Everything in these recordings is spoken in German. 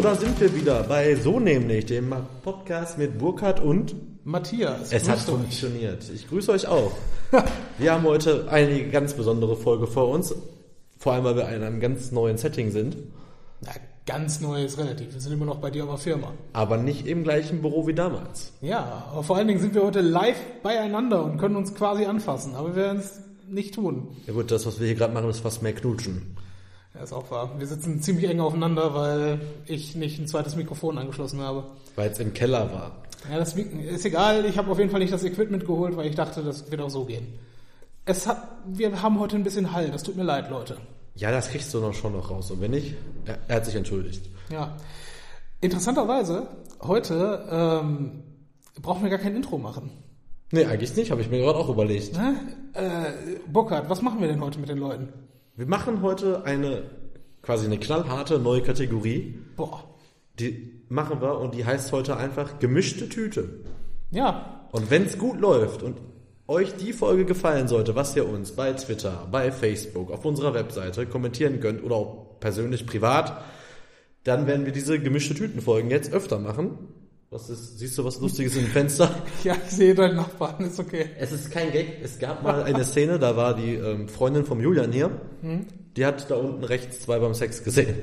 So, da sind wir wieder bei So nämlich, dem Podcast mit Burkhard und Matthias. es hat euch. funktioniert. Ich grüße euch auch. wir haben heute eine ganz besondere Folge vor uns. Vor allem, weil wir in einem ganz neuen Setting sind, Na, ganz neu ist relativ. Wir sind immer noch bei dir auf der Firma. aber nicht im gleichen Büro wie damals. Ja, aber vor allen Dingen sind wir heute live beieinander und können uns quasi anfassen. Aber wir werden es nicht tun. Ja gut, das, was wir hier gerade machen, ist fast mehr Knutschen. Ja, ist auch wahr. Wir sitzen ziemlich eng aufeinander, weil ich nicht ein zweites Mikrofon angeschlossen habe. Weil es im Keller war. Ja, das ist egal. Ich habe auf jeden Fall nicht das Equipment geholt, weil ich dachte, das wird auch so gehen. Es hat, wir haben heute ein bisschen Hall. Das tut mir leid, Leute. Ja, das kriegst du noch schon noch raus. Und wenn nicht, er, er hat sich entschuldigt. Ja. Interessanterweise, heute ähm, brauchen wir gar kein Intro machen. Nee, eigentlich nicht, habe ich mir gerade auch überlegt. Ne? Äh, Burkhard, was machen wir denn heute mit den Leuten? Wir machen heute eine quasi eine knallharte neue Kategorie. Boah. Die machen wir und die heißt heute einfach gemischte Tüte. Ja, Und wenn es gut läuft und euch die Folge gefallen sollte, was ihr uns bei Twitter, bei Facebook, auf unserer Webseite kommentieren könnt oder auch persönlich privat, dann werden wir diese gemischte Tütenfolgen jetzt öfter machen. Was ist, siehst du was Lustiges im Fenster? ja, ich sehe deinen Nachbarn, ist okay. Es ist kein Gag. Es gab mal eine Szene, da war die ähm, Freundin vom Julian hier. Die hat da unten rechts zwei beim Sex gesehen.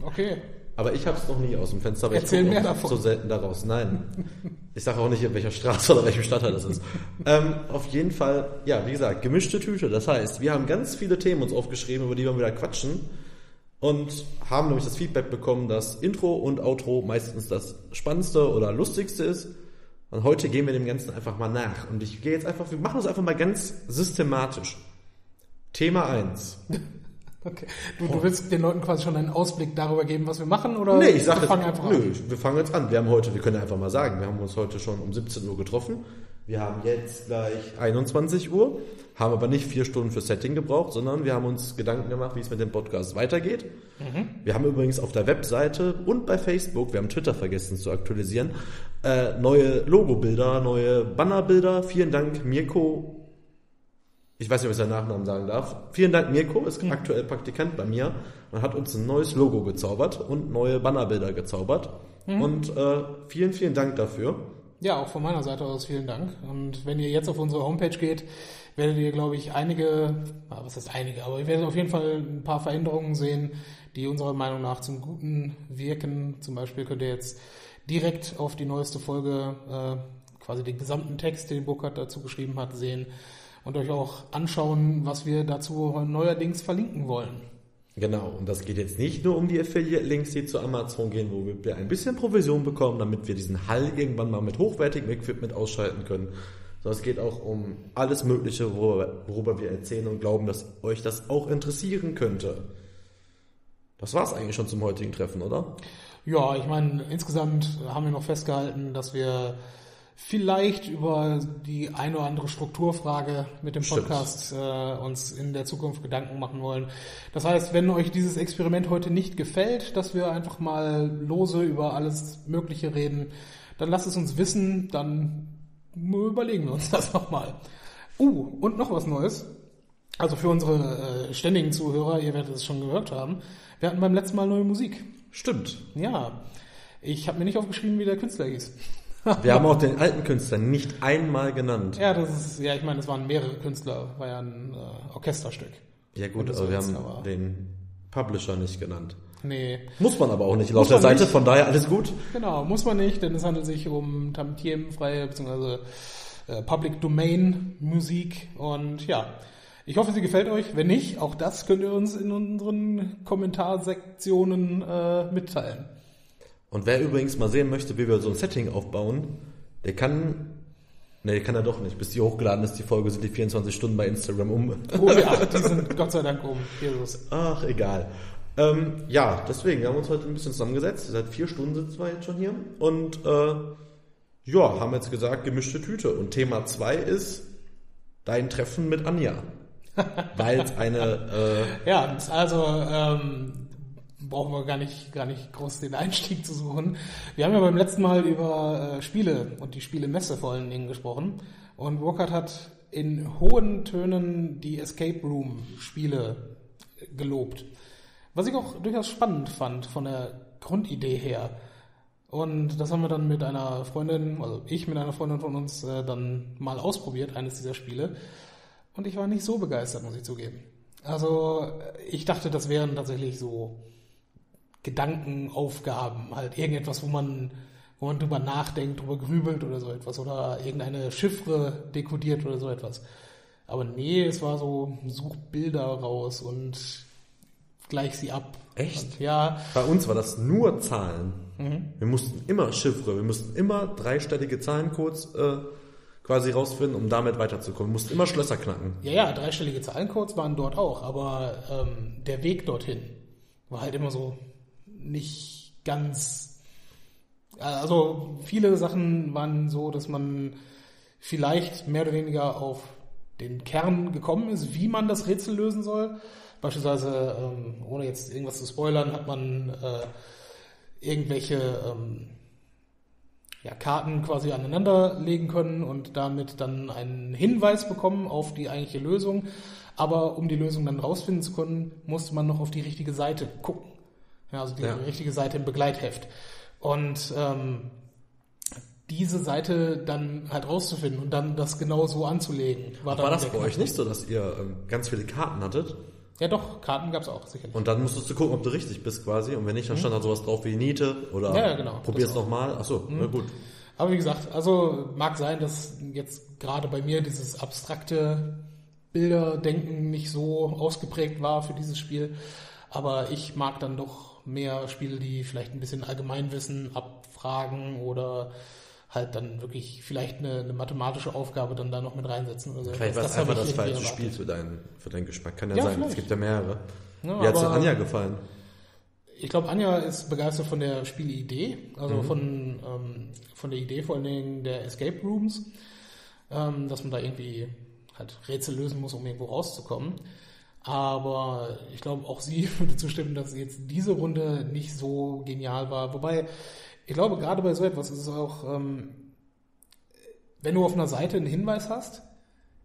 Okay. Aber ich habe es noch nie aus dem Fenster. ich Erzähl guck mehr davon. So selten daraus. Nein. Ich sage auch nicht, in welcher Straße oder welchem Stadtteil das ist. ähm, auf jeden Fall, ja, wie gesagt, gemischte Tüte. Das heißt, wir haben ganz viele Themen uns aufgeschrieben, über die wir wieder quatschen. Und haben nämlich das Feedback bekommen, dass Intro und Outro meistens das Spannendste oder Lustigste ist. Und heute gehen wir dem Ganzen einfach mal nach. Und ich gehe jetzt einfach, wir machen das einfach mal ganz systematisch. Thema 1. okay. Du, du willst den Leuten quasi schon einen Ausblick darüber geben, was wir machen, oder Nee, ich sag wir jetzt, fangen einfach nö, an? wir fangen jetzt an. Wir haben heute, wir können einfach mal sagen, wir haben uns heute schon um 17 Uhr getroffen. Wir haben jetzt gleich 21 Uhr, haben aber nicht vier Stunden für Setting gebraucht, sondern wir haben uns Gedanken gemacht, wie es mit dem Podcast weitergeht. Wir haben übrigens auf der Webseite und bei Facebook, wir haben Twitter vergessen zu aktualisieren, äh, neue Logobilder, neue Bannerbilder. Vielen Dank, Mirko. Ich weiß nicht, ob ich seinen Nachnamen sagen darf. Vielen Dank, Mirko, ist aktuell Praktikant bei mir und hat uns ein neues Logo gezaubert und neue Bannerbilder gezaubert. Und äh, vielen, vielen Dank dafür. Ja, auch von meiner Seite aus vielen Dank. Und wenn ihr jetzt auf unsere Homepage geht, werdet ihr, glaube ich, einige, ah, was heißt einige, aber ihr werdet auf jeden Fall ein paar Veränderungen sehen, die unserer Meinung nach zum Guten wirken. Zum Beispiel könnt ihr jetzt direkt auf die neueste Folge äh, quasi den gesamten Text, den Burkhardt dazu geschrieben hat, sehen und euch auch anschauen, was wir dazu neuerdings verlinken wollen. Genau, und das geht jetzt nicht nur um die Affiliate-Links, die zu Amazon gehen, wo wir ein bisschen Provision bekommen, damit wir diesen Hall irgendwann mal mit hochwertigem Equipment ausschalten können. Sondern es geht auch um alles Mögliche, worüber, worüber wir erzählen und glauben, dass euch das auch interessieren könnte. Das war's eigentlich schon zum heutigen Treffen, oder? Ja, ich meine, insgesamt haben wir noch festgehalten, dass wir vielleicht über die eine oder andere Strukturfrage mit dem Stimmt. Podcast äh, uns in der Zukunft Gedanken machen wollen. Das heißt, wenn euch dieses Experiment heute nicht gefällt, dass wir einfach mal lose über alles Mögliche reden, dann lasst es uns wissen, dann überlegen wir uns das nochmal. Uh, und noch was Neues. Also für unsere äh, ständigen Zuhörer, ihr werdet es schon gehört haben, wir hatten beim letzten Mal neue Musik. Stimmt. Ja, ich habe mir nicht aufgeschrieben, wie der Künstler hieß. Wir haben auch den alten Künstler nicht einmal genannt. Ja, das ist, ja, ich meine, es waren mehrere Künstler, war ja ein äh, Orchesterstück. Ja gut, aber wir haben aber- den Publisher nicht genannt. Nee, Muss man aber auch nicht laut der Seite, nicht. von daher alles gut. genau, muss man nicht, denn es handelt sich um tantiemenfreie bzw. Äh, Public Domain Musik und ja, ich hoffe, sie gefällt euch. Wenn nicht, auch das könnt ihr uns in unseren Kommentarsektionen äh, mitteilen. Und wer übrigens mal sehen möchte, wie wir so ein Setting aufbauen, der kann, ne, kann er doch nicht. Bis die hochgeladen ist, die Folge sind die 24 Stunden bei Instagram um. Oh ja, die sind Gott sei Dank um. Jesus. Ach, egal. Ähm, ja, deswegen wir haben wir uns heute ein bisschen zusammengesetzt. Seit vier Stunden sitzen wir jetzt schon hier. Und äh, ja, haben jetzt gesagt, gemischte Tüte. Und Thema zwei ist dein Treffen mit Anja. Weil es eine, äh, Ja, also ähm, brauchen wir gar nicht, gar nicht groß den Einstieg zu suchen. Wir haben ja beim letzten Mal über äh, Spiele und die Spielemesse vor allen Dingen gesprochen. Und Burkhardt hat in hohen Tönen die Escape Room Spiele gelobt. Was ich auch durchaus spannend fand von der Grundidee her. Und das haben wir dann mit einer Freundin, also ich mit einer Freundin von uns, äh, dann mal ausprobiert, eines dieser Spiele. Und ich war nicht so begeistert, muss ich zugeben. Also ich dachte, das wären tatsächlich so Gedankenaufgaben, halt irgendetwas, wo man, wo man drüber nachdenkt, drüber grübelt oder so etwas oder irgendeine Chiffre dekodiert oder so etwas. Aber nee, es war so, such Bilder raus und gleich sie ab. Echt? Und, ja. Bei uns war das nur Zahlen. Mhm. Wir mussten immer Chiffre, wir mussten immer dreistellige Zahlencodes äh, quasi rausfinden, um damit weiterzukommen. Wir mussten immer Schlösser knacken. Ja, ja, dreistellige Zahlencodes waren dort auch, aber ähm, der Weg dorthin war halt immer so nicht ganz. Also viele Sachen waren so, dass man vielleicht mehr oder weniger auf den Kern gekommen ist, wie man das Rätsel lösen soll. Beispielsweise, ähm, ohne jetzt irgendwas zu spoilern, hat man äh, irgendwelche ähm, ja, Karten quasi aneinander legen können und damit dann einen Hinweis bekommen auf die eigentliche Lösung. Aber um die Lösung dann rausfinden zu können, musste man noch auf die richtige Seite gucken. Ja, also die ja. richtige Seite im Begleitheft. Und ähm, diese Seite dann halt rauszufinden und dann das genau so anzulegen. War, war das bei euch nicht so, dass ihr ähm, ganz viele Karten hattet? Ja doch, Karten gab es auch, sicherlich. Und dann musstest du gucken, ob du richtig bist quasi. Und wenn nicht, dann mhm. stand da sowas drauf wie Niete oder ja, ja, genau, probier's nochmal. Achso, mhm. na gut. Aber wie gesagt, also mag sein, dass jetzt gerade bei mir dieses abstrakte Bilderdenken nicht so ausgeprägt war für dieses Spiel. Aber ich mag dann doch mehr Spiele, die vielleicht ein bisschen Allgemeinwissen abfragen oder halt dann wirklich vielleicht eine, eine, mathematische Aufgabe dann da noch mit reinsetzen oder so. Vielleicht war es einfach das falsche Spiel für deinen, für deinen Geschmack. Kann ja, ja sein. Vielleicht. Es gibt ja mehrere. Ja, Wie hat es Anja gefallen? Ich glaube, Anja ist begeistert von der Spielidee, also mhm. von, ähm, von der Idee vor allen Dingen der Escape Rooms, ähm, dass man da irgendwie halt Rätsel lösen muss, um irgendwo rauszukommen. Aber ich glaube, auch sie würde zustimmen, dass jetzt diese Runde nicht so genial war. Wobei ich glaube, gerade bei so etwas ist es auch, ähm, wenn du auf einer Seite einen Hinweis hast,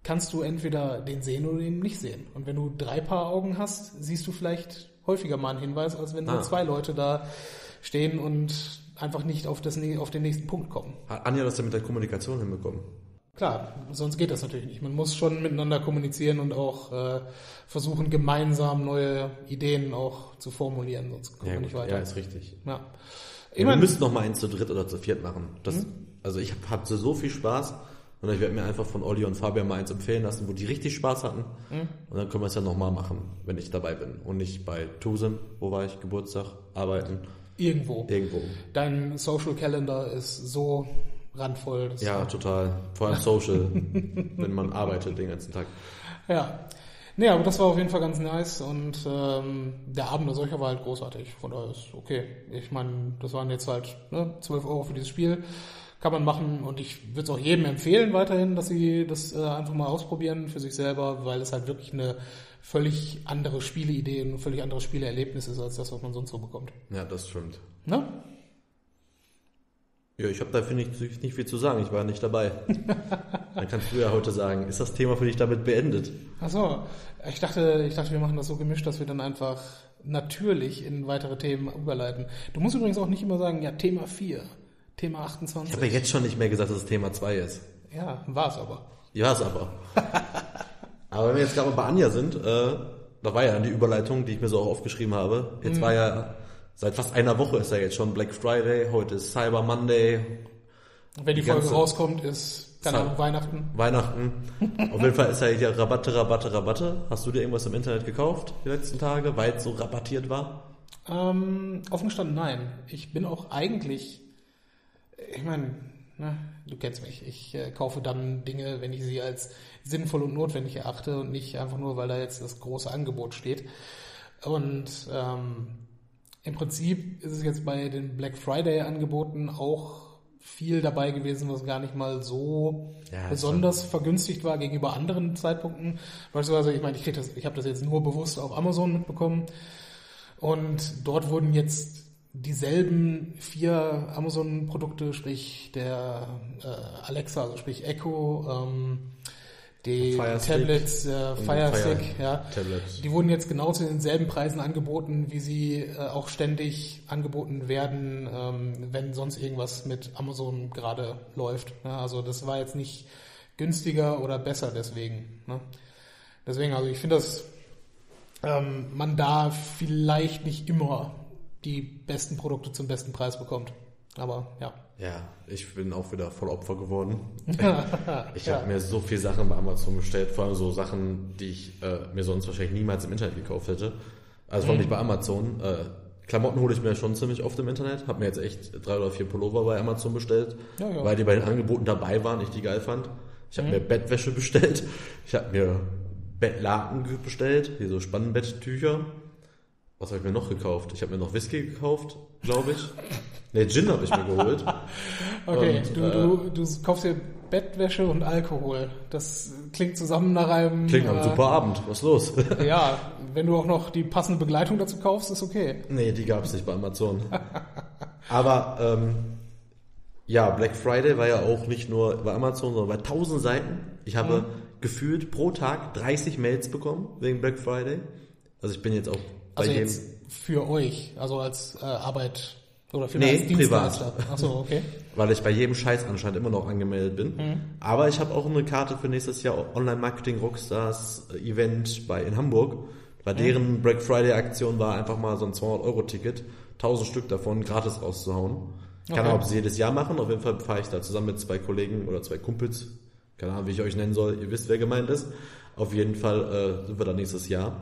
kannst du entweder den sehen oder den nicht sehen. Und wenn du drei Paar Augen hast, siehst du vielleicht häufiger mal einen Hinweis, als wenn ah. nur zwei Leute da stehen und einfach nicht auf, das, auf den nächsten Punkt kommen. Hat Anja das denn mit der Kommunikation hinbekommen? Klar, sonst geht das natürlich nicht. Man muss schon miteinander kommunizieren und auch äh, versuchen, gemeinsam neue Ideen auch zu formulieren, sonst kommen ja, wir nicht weiter. Ja, ist richtig. Ja. Ja, wir müssen noch mal eins zu dritt oder zu viert machen. Das, mhm. Also ich hatte so viel Spaß und ich werde mir einfach von Olli und Fabian mal eins empfehlen lassen, wo die richtig Spaß hatten. Mhm. Und dann können wir es ja noch mal machen, wenn ich dabei bin. Und nicht bei Tusem, wo war ich, Geburtstag, arbeiten. Irgendwo. Irgendwo. Dein Social Calendar ist so randvoll. Ja, total. Vor allem Social, wenn man arbeitet den ganzen Tag. Ja. Nee, aber das war auf jeden Fall ganz nice und ähm, der Abend als solcher war halt großartig. Von daher ist okay. Ich meine, das waren jetzt halt ne, 12 Euro für dieses Spiel. Kann man machen und ich würde es auch jedem empfehlen weiterhin, dass sie das äh, einfach mal ausprobieren für sich selber, weil es halt wirklich eine völlig andere Spieleidee und ein völlig anderes Spieleerlebnis ist als das, was man sonst so bekommt. Ja, das stimmt. Ne? Ja, ich habe da, finde ich, nicht viel zu sagen. Ich war nicht dabei. Dann kannst du ja heute sagen, ist das Thema für dich damit beendet? Ach so. Ich dachte, ich dachte, wir machen das so gemischt, dass wir dann einfach natürlich in weitere Themen überleiten. Du musst übrigens auch nicht immer sagen, ja, Thema 4, Thema 28. Ich habe ja jetzt schon nicht mehr gesagt, dass es Thema 2 ist. Ja, war es aber. Ja, es aber. aber wenn wir jetzt gerade bei Anja sind, äh, da war ja die Überleitung, die ich mir so auch aufgeschrieben habe. Jetzt mhm. war ja Seit fast einer Woche ist ja jetzt schon Black Friday, heute ist Cyber Monday. Wenn die, die Folge rauskommt, ist keine Ahnung, Weihnachten. Weihnachten. Auf jeden Fall ist ja hier Rabatte, Rabatte, Rabatte. Hast du dir irgendwas im Internet gekauft die letzten Tage, weil es so rabattiert war? Ähm, offen gestanden, nein. Ich bin auch eigentlich, ich meine, ne, du kennst mich, ich äh, kaufe dann Dinge, wenn ich sie als sinnvoll und notwendig erachte und nicht einfach nur, weil da jetzt das große Angebot steht. Und ähm, im Prinzip ist es jetzt bei den Black Friday Angeboten auch viel dabei gewesen, was gar nicht mal so ja, besonders schon. vergünstigt war gegenüber anderen Zeitpunkten. Beispielsweise, ich meine, ich, das, ich habe das jetzt nur bewusst auf Amazon mitbekommen und dort wurden jetzt dieselben vier Amazon-Produkte, sprich der äh, Alexa, also sprich Echo, ähm, Die Fire Tablets, äh, Fire Fire Stick, ja. Tablet. Die wurden jetzt genau zu denselben Preisen angeboten, wie sie äh, auch ständig angeboten werden, ähm, wenn sonst irgendwas mit Amazon gerade läuft. Ja, also das war jetzt nicht günstiger oder besser deswegen. Ne? Deswegen, also ich finde, dass ähm, man da vielleicht nicht immer die besten Produkte zum besten Preis bekommt. Aber ja. Ja, ich bin auch wieder voll Opfer geworden. Ich Ja. habe mir so viele Sachen bei Amazon bestellt, vor allem so Sachen, die ich äh, mir sonst wahrscheinlich niemals im Internet gekauft hätte. Also vor allem nicht bei Amazon. Äh, Klamotten hole ich mir schon ziemlich oft im Internet. Habe mir jetzt echt drei oder vier Pullover bei Amazon bestellt, Ja, ja. weil die bei den Angeboten dabei waren, ich die geil fand. Ich habe mir Bettwäsche bestellt. Ich habe mir Bettlaken bestellt, hier so Spannbetttücher. Was habe ich mir noch gekauft? Ich habe mir noch Whisky gekauft, glaube ich. Ne, Gin habe ich mir geholt. Okay, Und, du, äh, du, du kaufst dir Bettwäsche und Alkohol. Das klingt zusammen nach einem. Klingt nach einem äh, super Abend. Was ist los? Ja, wenn du auch noch die passende Begleitung dazu kaufst, ist okay. nee, die gab es nicht bei Amazon. Aber ähm, ja, Black Friday war ja auch nicht nur bei Amazon, sondern bei tausend Seiten. Ich habe gefühlt pro Tag 30 Mails bekommen wegen Black Friday. Also ich bin jetzt auch Also jetzt für euch, also als äh, Arbeit oder für Nee, als Dienstleister. Achso, okay. weil ich bei jedem Scheiß anscheinend immer noch angemeldet bin. Mhm. Aber ich habe auch eine Karte für nächstes Jahr Online Marketing Rockstars äh, Event bei in Hamburg. Bei deren Black Friday Aktion war einfach mal so ein 200 Euro Ticket, 1000 Stück davon gratis rauszuhauen. Keine Okay. Ahnung, ob sie jedes Jahr machen. Auf jeden Fall fahre ich da zusammen mit zwei Kollegen oder zwei Kumpels. Keine Ahnung, wie ich euch nennen soll. Ihr wisst, wer gemeint ist. Auf jeden Fall äh, sind wir da nächstes Jahr.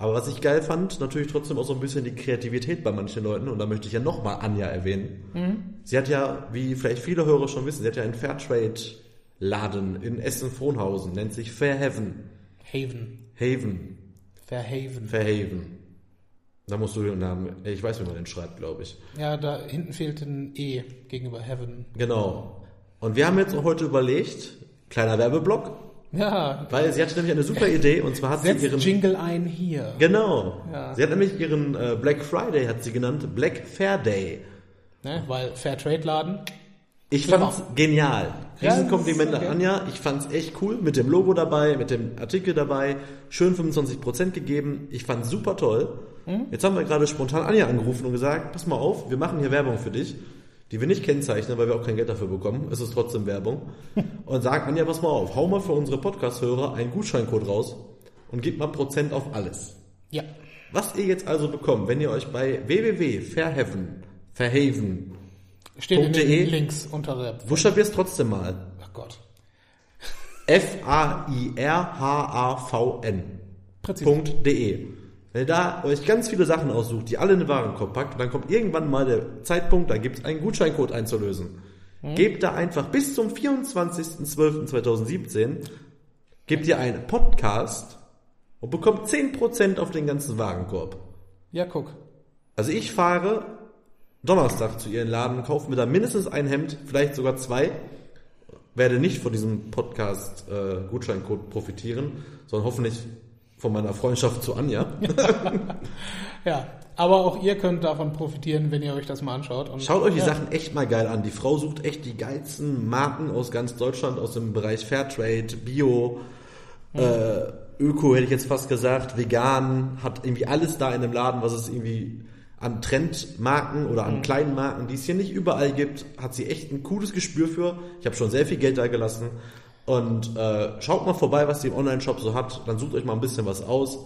Aber was ich geil fand, natürlich trotzdem auch so ein bisschen die Kreativität bei manchen Leuten. Und da möchte ich ja nochmal Anja erwähnen. Sie hat ja, wie vielleicht viele Hörer schon wissen, sie hat ja einen Fairtrade-Laden in Essen-Frohnhausen, nennt sich Fair Heaven. Haven. Haven. Fairhaven. Fairhaven. Da musst du den Namen, ich weiß, wie man den schreibt, glaube ich. Ja, da hinten fehlt ein E gegenüber Heaven. Genau. Und wir haben jetzt auch heute überlegt, kleiner Werbeblock, Ja, weil sie hatte nämlich eine super Idee und zwar hat sie setzt ihren Jingle ein hier. Genau. Ja. Sie hat nämlich ihren äh, Black Friday hat sie genannt Black Fair Day. Ne? Weil Fairtrade-Laden. Ich Clever. fand's genial. Ja, Riesenkompliment ist an okay. Anja. Ich fand's echt cool. Mit dem Logo dabei, mit dem Artikel dabei. Schön 25% gegeben. Ich fand's super toll. Hm? Jetzt haben wir gerade spontan Anja angerufen und gesagt, pass mal auf, wir machen hier Werbung für dich, die wir nicht kennzeichnen, weil wir auch kein Geld dafür bekommen. Es ist trotzdem Werbung. Und sagt Anja, pass mal auf, hau mal für unsere Podcast-Hörer einen Gutscheincode raus und gib mal Prozent auf alles. Ja. Was ihr jetzt also bekommt, wenn ihr euch bei www.fairhaven, Fairhaven, Steht in den .de. Links unter der. buchstabier's trotzdem mal. Ach Gott. F-A-I-R-H-A-V-N. Präzise. .de. Wenn ihr da euch ganz viele Sachen aussucht, die alle in den Warenkorb packt, dann kommt irgendwann mal der Zeitpunkt, da gibt es einen Gutscheincode einzulösen. Gebt da einfach bis zum 24.12.2017, gebt ihr einen Podcast und bekommt 10% auf den ganzen Warenkorb. Ja, guck. Also ich fahre Donnerstag zu ihren Laden, kaufe mir da mindestens ein Hemd, vielleicht sogar zwei. Werde nicht von diesem Podcast äh, Gutscheincode profitieren, sondern hoffentlich von meiner Freundschaft zu Anja. Ja. Aber auch ihr könnt davon profitieren, wenn ihr euch das mal anschaut. Und Schaut euch die ja. Sachen echt mal geil an. Die Frau sucht echt die geilsten Marken aus ganz Deutschland, aus dem Bereich Fairtrade, Bio, äh, Öko hätte ich jetzt fast gesagt, vegan, hat irgendwie alles da in dem Laden, was es irgendwie an Trendmarken oder an kleinen Marken, die es hier nicht überall gibt, hat sie echt ein cooles Gespür für. Ich habe schon sehr viel Geld da gelassen. Und äh, schaut mal vorbei, was die im Online-Shop so hat. Dann sucht euch mal ein bisschen was aus.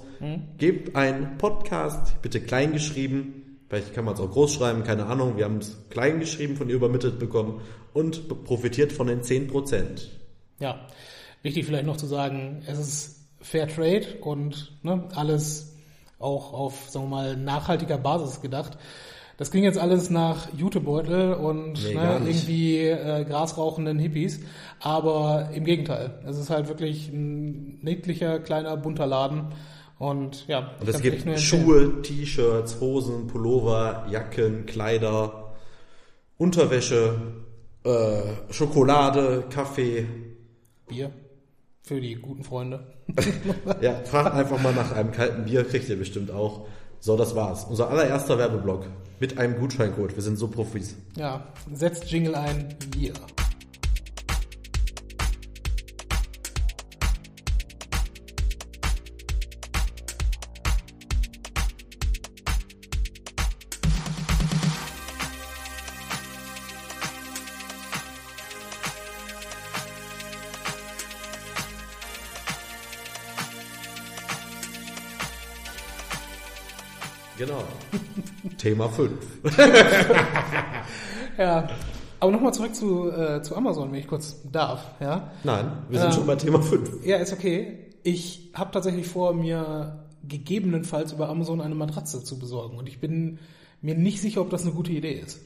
Gebt einen Podcast, bitte klein geschrieben. Vielleicht kann man es auch groß schreiben, keine Ahnung. Wir haben es klein geschrieben, von ihr übermittelt bekommen. Und profitiert von den 10%. Ja, wichtig vielleicht noch zu sagen, es ist Fair Trade und ne, alles auch auf, sagen wir mal, nachhaltiger Basis gedacht. Das klingt jetzt alles nach Jutebeutel und Nee, ne, irgendwie äh, grasrauchenden Hippies, aber im Gegenteil. Es ist halt wirklich ein niedlicher, kleiner, bunter Laden und ja, Und es gibt. Schuhe, T-Shirts, Hosen, Pullover, Jacken, Kleider, Unterwäsche, äh, Schokolade, Kaffee. Bier für die guten Freunde. Ja, fragt einfach mal nach einem kalten Bier, kriegt ihr bestimmt auch. So, das war's. Unser allererster Werbeblock mit einem Gutscheincode. Wir sind so Profis. Ja, setzt Jingle ein, Bier. Thema 5. Ja. Aber nochmal zurück zu, äh, zu Amazon, wenn ich kurz darf. Ja, Nein, wir sind Ähm. schon bei Thema 5. ja ist okay. Ich habe tatsächlich vor, mir gegebenenfalls über Amazon eine Matratze zu besorgen. Und ich bin mir nicht sicher, ob das eine gute Idee ist.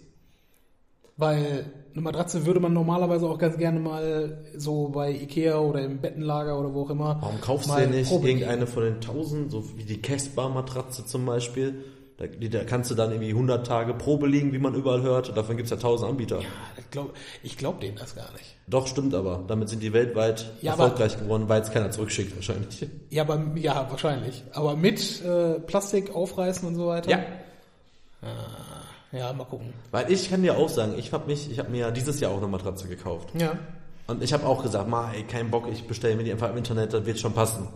Weil eine Matratze würde man normalerweise auch ganz gerne mal so bei Ikea oder im Bettenlager oder wo auch immer. Warum kaufst du nicht irgendeine von den tausend, so wie die Casper-Matratze zum Beispiel? Da, da kannst du dann irgendwie 100 Tage Probe liegen, wie man überall hört. Davon gibt's ja tausend Anbieter. Ich glaube ich glaub denen das gar nicht. Doch, stimmt aber. Damit sind die weltweit Ja, aber- erfolgreich geworden, weil es keiner zurückschickt wahrscheinlich. Ja, aber ja, wahrscheinlich. Aber mit äh, Plastik aufreißen und so weiter. Ja. Ah, ja, mal gucken. Weil ich kann dir auch sagen, ich habe mich, ich habe mir ja dieses Jahr auch eine Matratze gekauft. Ja. Und ich habe auch gesagt, ma, ey, kein Bock, ich bestelle mir die einfach im Internet, das wird schon passen.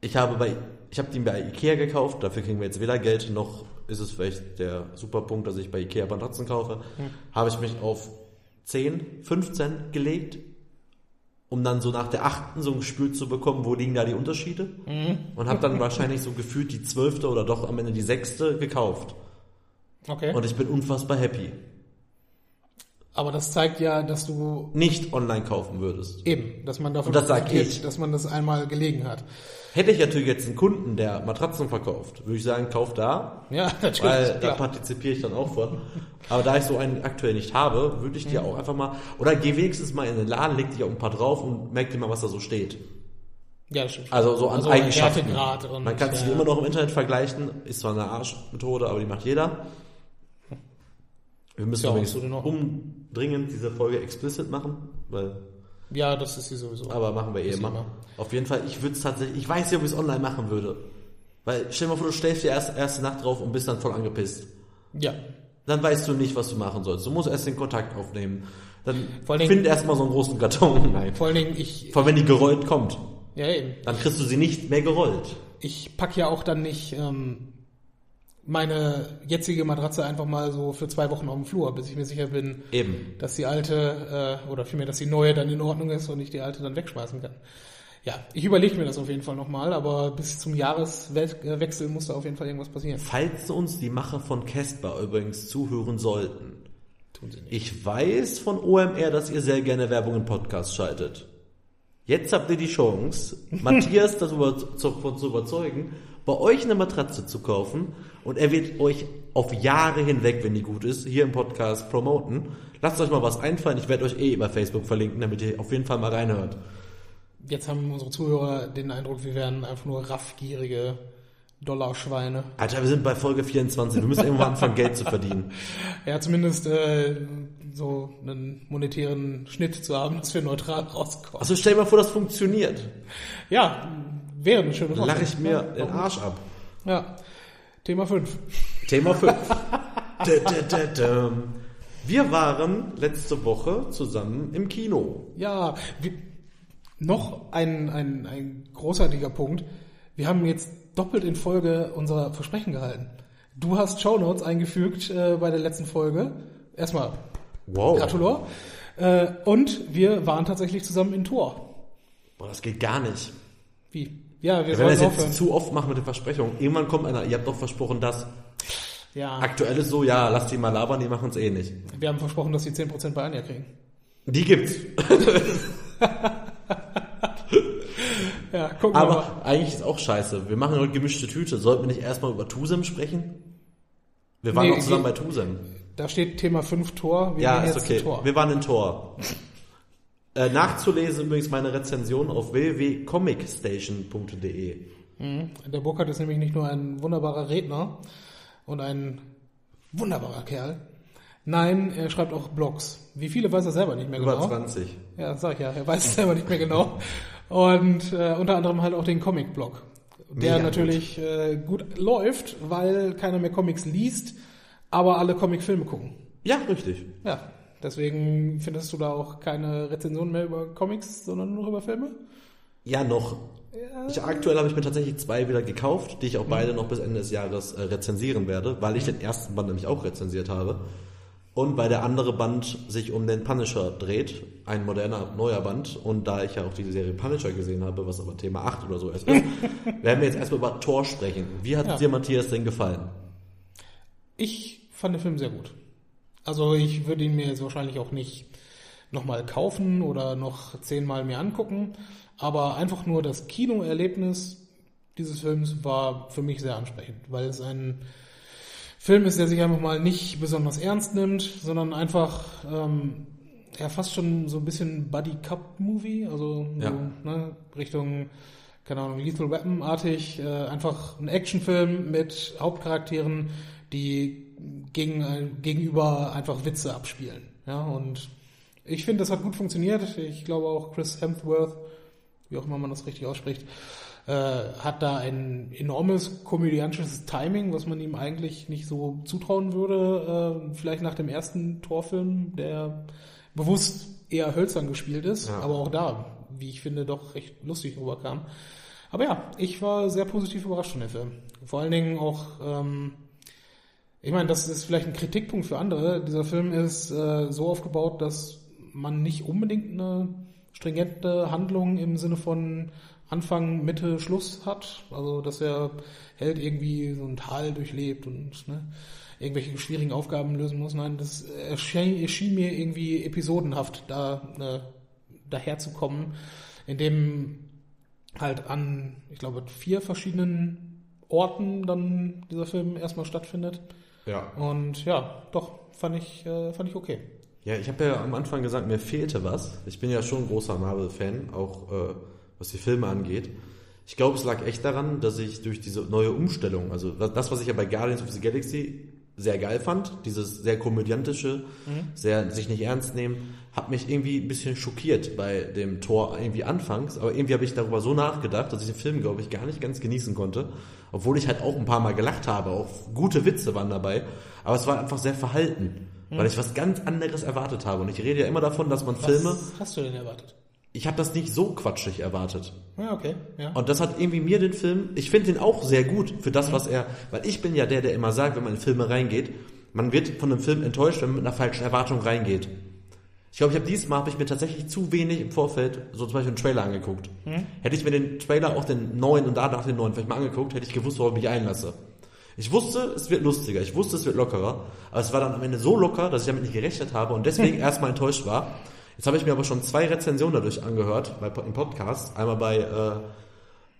Ich habe bei, ich habe die bei Ikea gekauft, dafür kriegen wir jetzt weder Geld, noch ist es vielleicht der super Punkt, dass ich bei Ikea Matratzen kaufe. Habe ich mich auf 10, 15 gelegt, um dann so nach der achten so ein Gespür zu bekommen, wo liegen da die Unterschiede. Und habe dann wahrscheinlich so gefühlt die zwölfte oder doch am Ende die sechste gekauft. Okay. Und ich bin unfassbar happy. Aber das zeigt ja, dass du Nicht online kaufen würdest. eben, dass man davon Und das sag ich. dass man das einmal gelegen hat. Hätte ich natürlich jetzt einen Kunden, der Matratzen verkauft, würde ich sagen, kauf da, Ja, natürlich. weil da klar. partizipiere ich dann auch von. Aber da ich so einen aktuell nicht habe, würde ich dir Mhm. auch einfach mal, oder geh wenigstens mal in den Laden, leg dich auch ein paar drauf und merk dir mal, was da so steht. Ja, das stimmt. Also so an Also Eigenschaften. Man kann es ja. immer noch im Internet vergleichen, ist zwar eine Arschmethode, aber die macht jeder. Wir müssen Ja, übrigens absolut umdringend diese Folge explicit machen, weil Ja, das ist sie sowieso. Aber machen wir eh immer. immer. Auf jeden Fall, ich würde es tatsächlich, ich weiß nicht, ob ich es online machen würde. Weil, stell dir mal vor, du stellst dir erst erste Nacht drauf und bist dann voll angepisst. ja. Dann weißt du nicht, was du machen sollst. Du musst erst den Kontakt aufnehmen. Dann find erst mal so einen großen Karton. Nein. Vor allen Dingen, ich, Vor allem, wenn die gerollt kommt. ja eben. Dann kriegst du sie nicht mehr gerollt. Ich pack ja auch dann nicht ähm, meine jetzige Matratze einfach mal so für zwei Wochen auf dem Flur, bis ich mir sicher bin, Eben. dass die alte äh, oder vielmehr, dass die neue dann in Ordnung ist und ich die alte dann wegschmeißen kann. Ja, ich überlege mir das auf jeden Fall nochmal, aber bis zum Jahreswechsel muss da auf jeden Fall irgendwas passieren. Falls uns die Macher von Casper übrigens zuhören sollten. Tun sie nicht. Ich weiß von OMR, dass ihr sehr gerne Werbung im Podcast schaltet. Jetzt habt ihr die Chance, Matthias darüber zu, zu, zu überzeugen, bei euch eine Matratze zu kaufen und er wird euch auf Jahre hinweg, wenn die gut ist, hier im Podcast promoten. Lasst euch mal was einfallen. Ich werde euch eh über Facebook verlinken, damit ihr auf jeden Fall mal reinhört. Jetzt haben unsere Zuhörer den Eindruck, wir wären einfach nur raffgierige Dollarschweine. Alter, wir sind bei Folge 24. Wir müssen irgendwann anfangen, Geld zu verdienen. Ja, zumindest äh, so einen monetären Schnitt zu haben, dass wir neutral rauskommen. Also stell dir mal vor, das funktioniert. Ja, wäre eine schöne Sache. lache ich mir den Arsch ab. Ja, Thema 5. Thema 5. Wir waren letzte Woche zusammen im Kino. Ja, wir, noch ein, ein, ein großartiger Punkt. Wir haben jetzt doppelt in Folge unser Versprechen gehalten. Du hast Shownotes eingefügt äh, bei der letzten Folge. Erstmal Wow. Gratulor. Äh, und wir waren tatsächlich zusammen in Tor. Boah, das geht gar nicht. Wie? Ja, wir Wenn wir aufhören. jetzt zu oft machen mit den Versprechungen, irgendwann kommt einer, ihr habt doch versprochen, dass Ja, aktuell ist so, ja, lasst die mal labern, die machen es eh nicht. wir haben versprochen, dass die 10% bei Anja kriegen. Die gibt's. Ja, wir mal. Aber eigentlich ist auch scheiße. Wir machen heute gemischte Tüte. Sollten wir nicht erstmal über Tusem sprechen? Wir waren Nee, noch zusammen bei Tusem. Da steht Thema 5 Tor. Wir Ja, ist okay. Tor. Wir waren in Tor. Äh, nachzulesen übrigens meine Rezension auf www.comicstation.de. Mhm. Der Burkhardt ist nämlich nicht nur ein wunderbarer Redner und ein wunderbarer Kerl. Nein, er schreibt auch Blogs. Wie viele weiß er selber nicht mehr Über genau. 20. Ja, sag ich ja, er weiß es selber nicht mehr genau. Und äh, unter anderem halt auch den Comic-Blog. Der Mega natürlich äh, gut läuft, weil keiner mehr Comics liest, aber alle Comic-Filme gucken. Ja, richtig. Ja, deswegen findest du da auch keine Rezensionen mehr über Comics, sondern nur über Filme? Ja, noch. Ich, aktuell habe ich mir tatsächlich zwei wieder gekauft, die ich auch beide noch bis Ende des Jahres äh, rezensieren werde, weil ich den ersten Band nämlich auch rezensiert habe. Und weil der andere Band sich um den Punisher dreht, ein moderner, neuer Band. Und da ich ja auch diese Serie Punisher gesehen habe, was aber Thema 8 oder so erst ist, werden wir jetzt erstmal über Thor sprechen. Wie hat Ja. dir, Matthias, denn gefallen? Ich fand den Film sehr gut. Also ich würde ihn mir jetzt wahrscheinlich auch nicht nochmal kaufen oder noch zehnmal mir angucken, aber einfach nur das Kinoerlebnis dieses Films war für mich sehr ansprechend, weil es ein Film ist, der sich einfach mal nicht besonders ernst nimmt, sondern einfach ähm, ja fast schon so ein bisschen Buddy Cup Movie, also Ja. so, ne, Richtung keine Ahnung Lethal Weapon artig, äh, einfach ein Actionfilm mit Hauptcharakteren, die gegen, äh, gegenüber einfach Witze abspielen. Ja, und ich finde, das hat gut funktioniert. Ich glaube auch Chris Hemsworth, wie auch immer man das richtig ausspricht, äh, hat da ein enormes komödiantisches Timing, was man ihm eigentlich nicht so zutrauen würde. Äh, vielleicht nach dem ersten Torfilm, der bewusst eher hölzern gespielt ist, Ja. aber auch da, wie ich finde, doch recht lustig rüberkam. Aber ja, ich war sehr positiv überrascht von dem Film. Vor allen Dingen auch, ähm, ich meine, das ist vielleicht ein Kritikpunkt für andere. Dieser Film ist äh, so aufgebaut, dass man nicht unbedingt eine stringente Handlung im Sinne von Anfang, Mitte, Schluss hat. Also, dass der Held irgendwie so ein Tal durchlebt und ne, irgendwelche schwierigen Aufgaben lösen muss. Nein, das erschien, erschien mir irgendwie episodenhaft, da äh, daherzukommen, indem halt an, ich glaube, vier verschiedenen Orten dann dieser Film erstmal stattfindet. Ja. Und ja, doch, fand ich, äh, fand ich okay. Ja, ich habe ja am Anfang gesagt, mir fehlte was. Ich bin ja schon ein großer Marvel-Fan, auch äh, was die Filme angeht. Ich glaube, es lag echt daran, dass ich durch diese neue Umstellung, also das, was ich ja bei Guardians of the Galaxy sehr geil fand, dieses sehr komödiantische, sehr sich nicht ernst nehmen, hat mich irgendwie ein bisschen schockiert bei dem Tor irgendwie anfangs, aber irgendwie habe ich darüber so nachgedacht, dass ich den Film, glaube ich, gar nicht ganz genießen konnte, obwohl ich halt auch ein paar Mal gelacht habe, auch gute Witze waren dabei, aber es war einfach sehr verhalten, weil ich was ganz anderes erwartet habe und ich rede ja immer davon, dass man Filme, Was hast du denn erwartet? ich habe das nicht so quatschig erwartet. Ja, okay. Ja. Und das hat irgendwie mir den Film, ich finde den auch sehr gut für das, was er, weil ich bin ja der, der immer sagt, wenn man in Filme reingeht, man wird von einem Film enttäuscht, wenn man mit einer falschen Erwartung reingeht. Ich glaube, ich habe diesmal habe ich mir tatsächlich zu wenig im Vorfeld so zum Beispiel einen Trailer angeguckt. Hätte ich mir den Trailer auch den neuen und danach den neuen vielleicht mal angeguckt, hätte ich gewusst, worauf ich mich einlasse. Ich wusste, es wird lustiger, ich wusste, es wird lockerer, aber es war dann am Ende so locker, dass ich damit nicht gerechnet habe und deswegen erstmal enttäuscht war. Jetzt habe ich mir aber schon zwei Rezensionen dadurch angehört, bei, im Podcast. Einmal bei äh,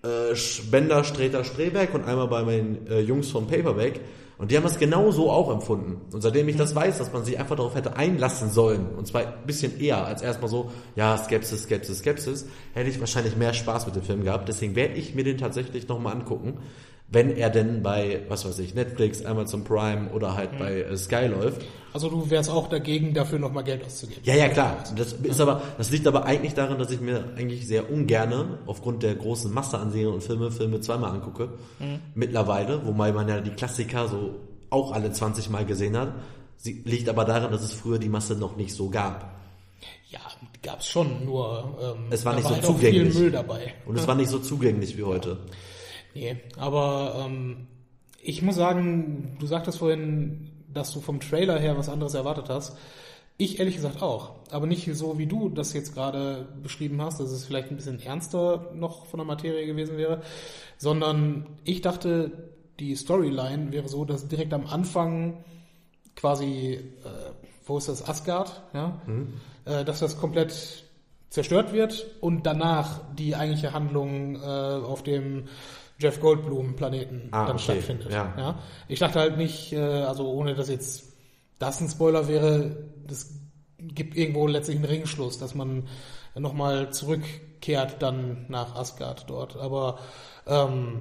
äh, Bender, Streter, Streberg und einmal bei meinen äh, Jungs von Paperback. Und die haben das genau so auch empfunden. Und seitdem ich das weiß, dass man sich einfach darauf hätte einlassen sollen, und zwar ein bisschen eher als erstmal so, ja, Skepsis, Skepsis, Skepsis, hätte ich wahrscheinlich mehr Spaß mit dem Film gehabt. Deswegen werde ich mir den tatsächlich nochmal angucken, wenn er denn bei, was weiß ich, Netflix, Amazon Prime oder halt bei äh, Sky läuft. Also du wärst auch dagegen, dafür nochmal Geld auszugeben. Ja, ja, klar. Das ist aber, das liegt aber eigentlich daran, dass ich mir eigentlich sehr ungerne aufgrund der großen Masse an Serien und Filme, Filme zweimal angucke. Mittlerweile, wobei man ja die Klassiker so auch alle 20 Mal gesehen hat. Sie liegt aber daran, dass es früher die Masse noch nicht so gab. Ja, gab's schon, nur ähm, Es war nicht so halt zugänglich. viel Müll dabei. Und es war nicht so zugänglich wie heute. Nee, aber ähm, ich muss sagen, du sagtest vorhin, dass du vom Trailer her was anderes erwartet hast. Ich ehrlich gesagt auch. Aber nicht so, wie du das jetzt gerade beschrieben hast, dass es vielleicht ein bisschen ernster noch von der Materie gewesen wäre, sondern ich dachte, die Storyline wäre so, dass direkt am Anfang quasi, äh, wo ist das, Asgard, ja, äh, dass das komplett zerstört wird und danach die eigentliche Handlung äh, auf dem Jeff Goldblum Planeten Ah, dann okay, stattfindet. ja. Ich dachte halt nicht, äh, also ohne dass jetzt das ein Spoiler wäre, das gibt irgendwo letztlich einen Ringschluss, dass man nochmal zurückkehrt dann nach Asgard dort. Aber ähm,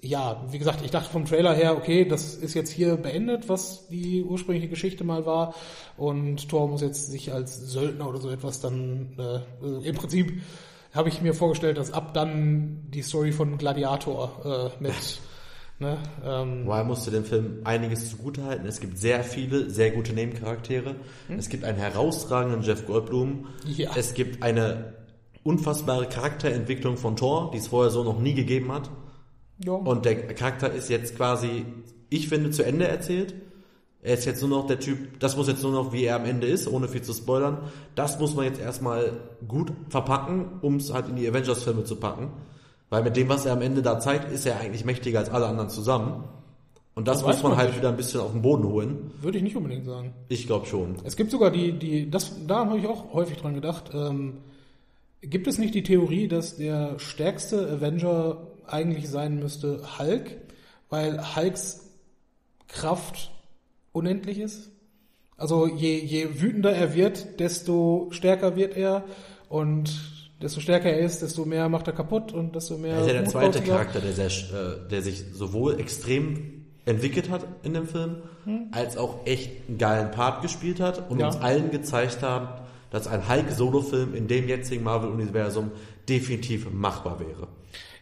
ja, wie gesagt, ich dachte vom Trailer her, okay, das ist jetzt hier beendet, was die ursprüngliche Geschichte mal war. Und Thor muss jetzt sich als Söldner oder so etwas dann, äh, im Prinzip habe ich mir vorgestellt, dass ab dann die Story von Gladiator äh, mit, ne, ähm, Wobei musste dem Film einiges zugutehalten. Es gibt sehr viele, sehr gute Nebencharaktere. Es gibt einen herausragenden Jeff Goldblum. Ja. Es gibt eine unfassbare Charakterentwicklung von Thor, die es vorher so noch nie gegeben hat. ja, Und der Charakter ist jetzt quasi, ich finde, zu Ende erzählt. Er ist jetzt nur noch der Typ, das muss jetzt nur noch, wie er am Ende ist, ohne viel zu spoilern. Das muss man jetzt erstmal gut verpacken, um es halt in die Avengers-Filme zu packen. Weil mit dem, was er am Ende da zeigt, ist er eigentlich mächtiger als alle anderen zusammen. Und das, Das muss man man halt nicht. wieder ein bisschen auf den Boden holen. Würde ich nicht unbedingt sagen. Ich glaube schon. Es gibt sogar die, die, das, da habe ich auch häufig dran gedacht. Ähm, gibt es nicht die Theorie, dass der stärkste Avenger eigentlich sein müsste Hulk, weil Hulks Kraft unendlich ist? Also je, je wütender er wird, desto stärker wird er und desto stärker er ist, desto mehr macht er kaputt und desto mehr. Er ist ja der zweite. Charakter, der, sehr, äh, der sich sowohl extrem entwickelt hat in dem Film, als auch echt einen geilen Part gespielt hat und Ja. uns allen gezeigt hat, dass ein Hulk-Solo-Film in dem jetzigen Marvel-Universum definitiv machbar wäre.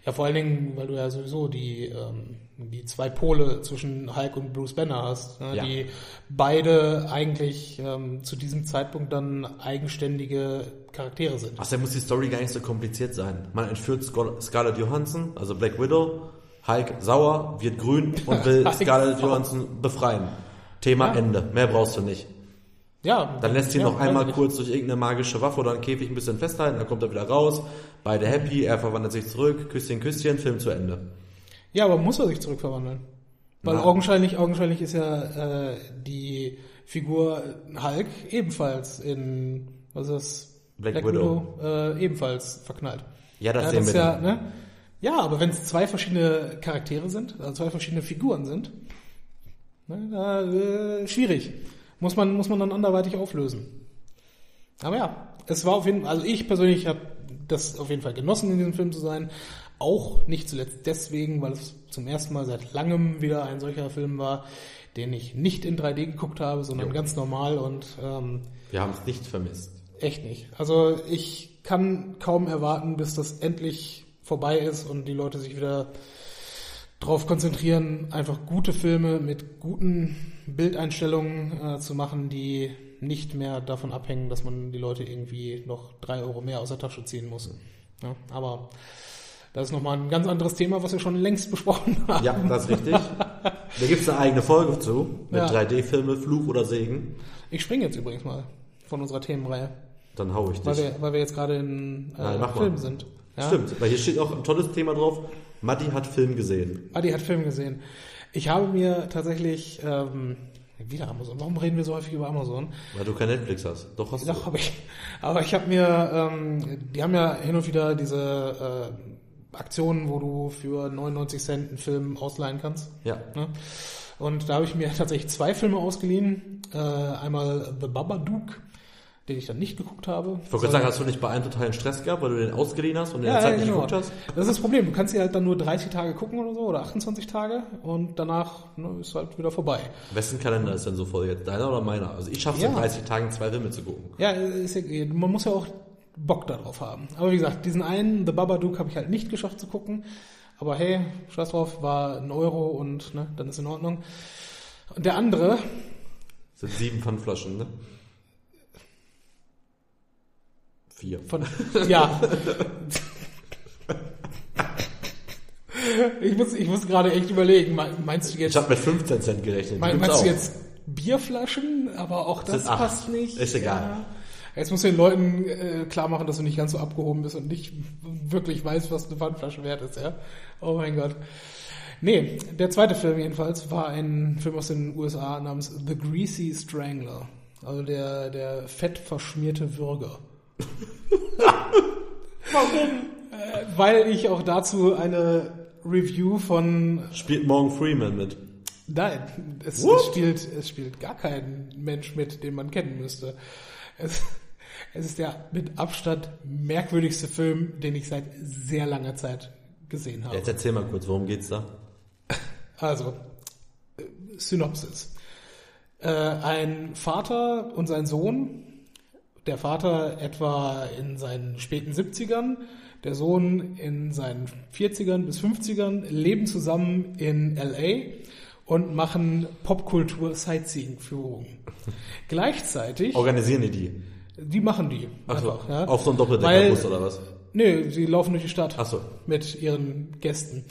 Ja, vor allen Dingen, weil du ja sowieso die, ähm, die zwei Pole zwischen Hulk und Bruce Banner hast, ne, Ja. die beide eigentlich ähm, zu diesem Zeitpunkt dann eigenständige Charaktere sind. Außerdem muss die Story gar nicht so kompliziert sein. Man entführt Scar- Scarlett Johansson, also Black Widow, Hulk sauer, wird grün und will Scarlett. Johansson befreien. Thema Ja. Ende. Mehr brauchst du nicht. Ja, Dann lässt ihn ja, noch einmal weiß ich. kurz durch irgendeine magische Waffe oder einen Käfig ein bisschen festhalten, dann kommt er wieder raus, beide happy, er verwandelt sich zurück, Küsschen, Küsschen, Film zu Ende. Ja, aber muss er sich zurückverwandeln? Weil Nein. augenscheinlich, augenscheinlich ist ja äh, die Figur Hulk ebenfalls in, was ist das? Black Widow. äh, ebenfalls verknallt. Ja, das ja, sehen das wir ist ja, dann. ne? Ja, aber wenn es zwei verschiedene Charaktere sind, also zwei verschiedene Figuren sind, ne, da, äh, schwierig. Muss man, muss man dann anderweitig auflösen. Aber ja, es war auf jeden Fall, also ich persönlich habe das auf jeden Fall genossen, in diesem Film zu sein. Auch nicht zuletzt deswegen, weil es zum ersten Mal seit langem wieder ein solcher Film war, den ich nicht in 3D geguckt habe, sondern Jo. ganz normal und ähm, Wir haben es nicht vermisst. Echt nicht. Also ich kann kaum erwarten, bis das endlich vorbei ist und die Leute sich wieder darauf konzentrieren, einfach gute Filme mit guten Bildeinstellungen äh, zu machen, die nicht mehr davon abhängen, dass man die Leute irgendwie noch drei Euro mehr aus der Tasche ziehen muss. Ja, aber das ist nochmal ein ganz anderes Thema, was wir schon längst besprochen haben. Ja, das ist richtig. da gibt es eine eigene Folge zu, mit Ja. 3D-Filme, Fluch oder Segen. Ich springe jetzt übrigens mal von unserer Themenreihe, Dann hau ich weil dich. wir, weil wir jetzt gerade in äh, Nein, mach mal. Film sind. Ja? Stimmt, weil hier steht auch ein tolles Thema drauf. Matti hat Film gesehen. Adi hat Film gesehen. Ich habe mir tatsächlich ähm, wieder Amazon. Warum reden wir so häufig über Amazon? Weil du kein Netflix hast. Doch hast Doch du. habe ich. Aber ich habe mir, ähm, die haben ja hin und wieder diese äh, Aktionen, wo du für 99 Cent einen Film ausleihen kannst. Ja. Ne? Und da habe ich mir tatsächlich zwei Filme ausgeliehen. Äh, einmal The Babadook, den ich dann nicht geguckt habe. Ich wollte gerade sagen, hast du nicht bei einem totalen Stress gehabt, weil du den ausgeliehen hast und in Ja, der Zeit ja, nicht genau. geguckt hast? Das ist das Problem. Du kannst sie halt dann nur 30 Tage gucken oder so oder 28 Tage und danach ne, ist halt wieder vorbei. Wessen Kalender ist denn so voll jetzt? Deiner oder meiner? Also ich schaffe es Ja. in 30 Tagen zwei Filme zu gucken. Ja, ja, man muss ja auch Bock darauf haben. Aber wie gesagt, diesen einen, The Babadook, habe ich halt nicht geschafft zu gucken. Aber hey, scheiß drauf, war ein Euro und ne, dann ist in Ordnung. Und der andere, Das sind sieben Pfandflaschen, ne? Vier. von, ja. ich muss, ich muss gerade echt überlegen, Me- meinst du Ich jetzt, habe mit 15 Cent gerechnet. mein, meinst du auch. jetzt Bierflaschen? Aber auch das acht. passt nicht. Ist egal. Ja. Jetzt musst du den Leuten äh, klar machen, dass du nicht ganz so abgehoben bist und nicht wirklich weißt, was eine Pfandflasche wert ist, ja? Oh mein Gott. Nee, der zweite Film jedenfalls war ein Film aus den USA namens The Greasy Strangler. Also der, der fettverschmierte Würger. Warum? Äh, weil ich auch dazu eine Review von Spielt Morgan Freeman mit. Nein, es, es, spielt, es spielt gar kein Mensch mit, den man kennen müsste. Es, es ist der mit Abstand merkwürdigste Film, den ich seit sehr langer Zeit gesehen habe. Jetzt erzähl mal kurz, worum geht's da? Also, äh, Synopsis. Äh, ein Vater und sein Sohn, der Vater etwa in seinen späten 70ern, der Sohn in seinen 40ern bis 50ern, leben zusammen in LA und machen Popkultur-Sightseeing-Führungen. Gleichzeitig, Organisieren die die? die machen die Ach so, einfach. Ja. auf so Weil- Doppeldeckerbus oder was? Nö, sie laufen durch die Stadt Ach so. mit ihren Gästen.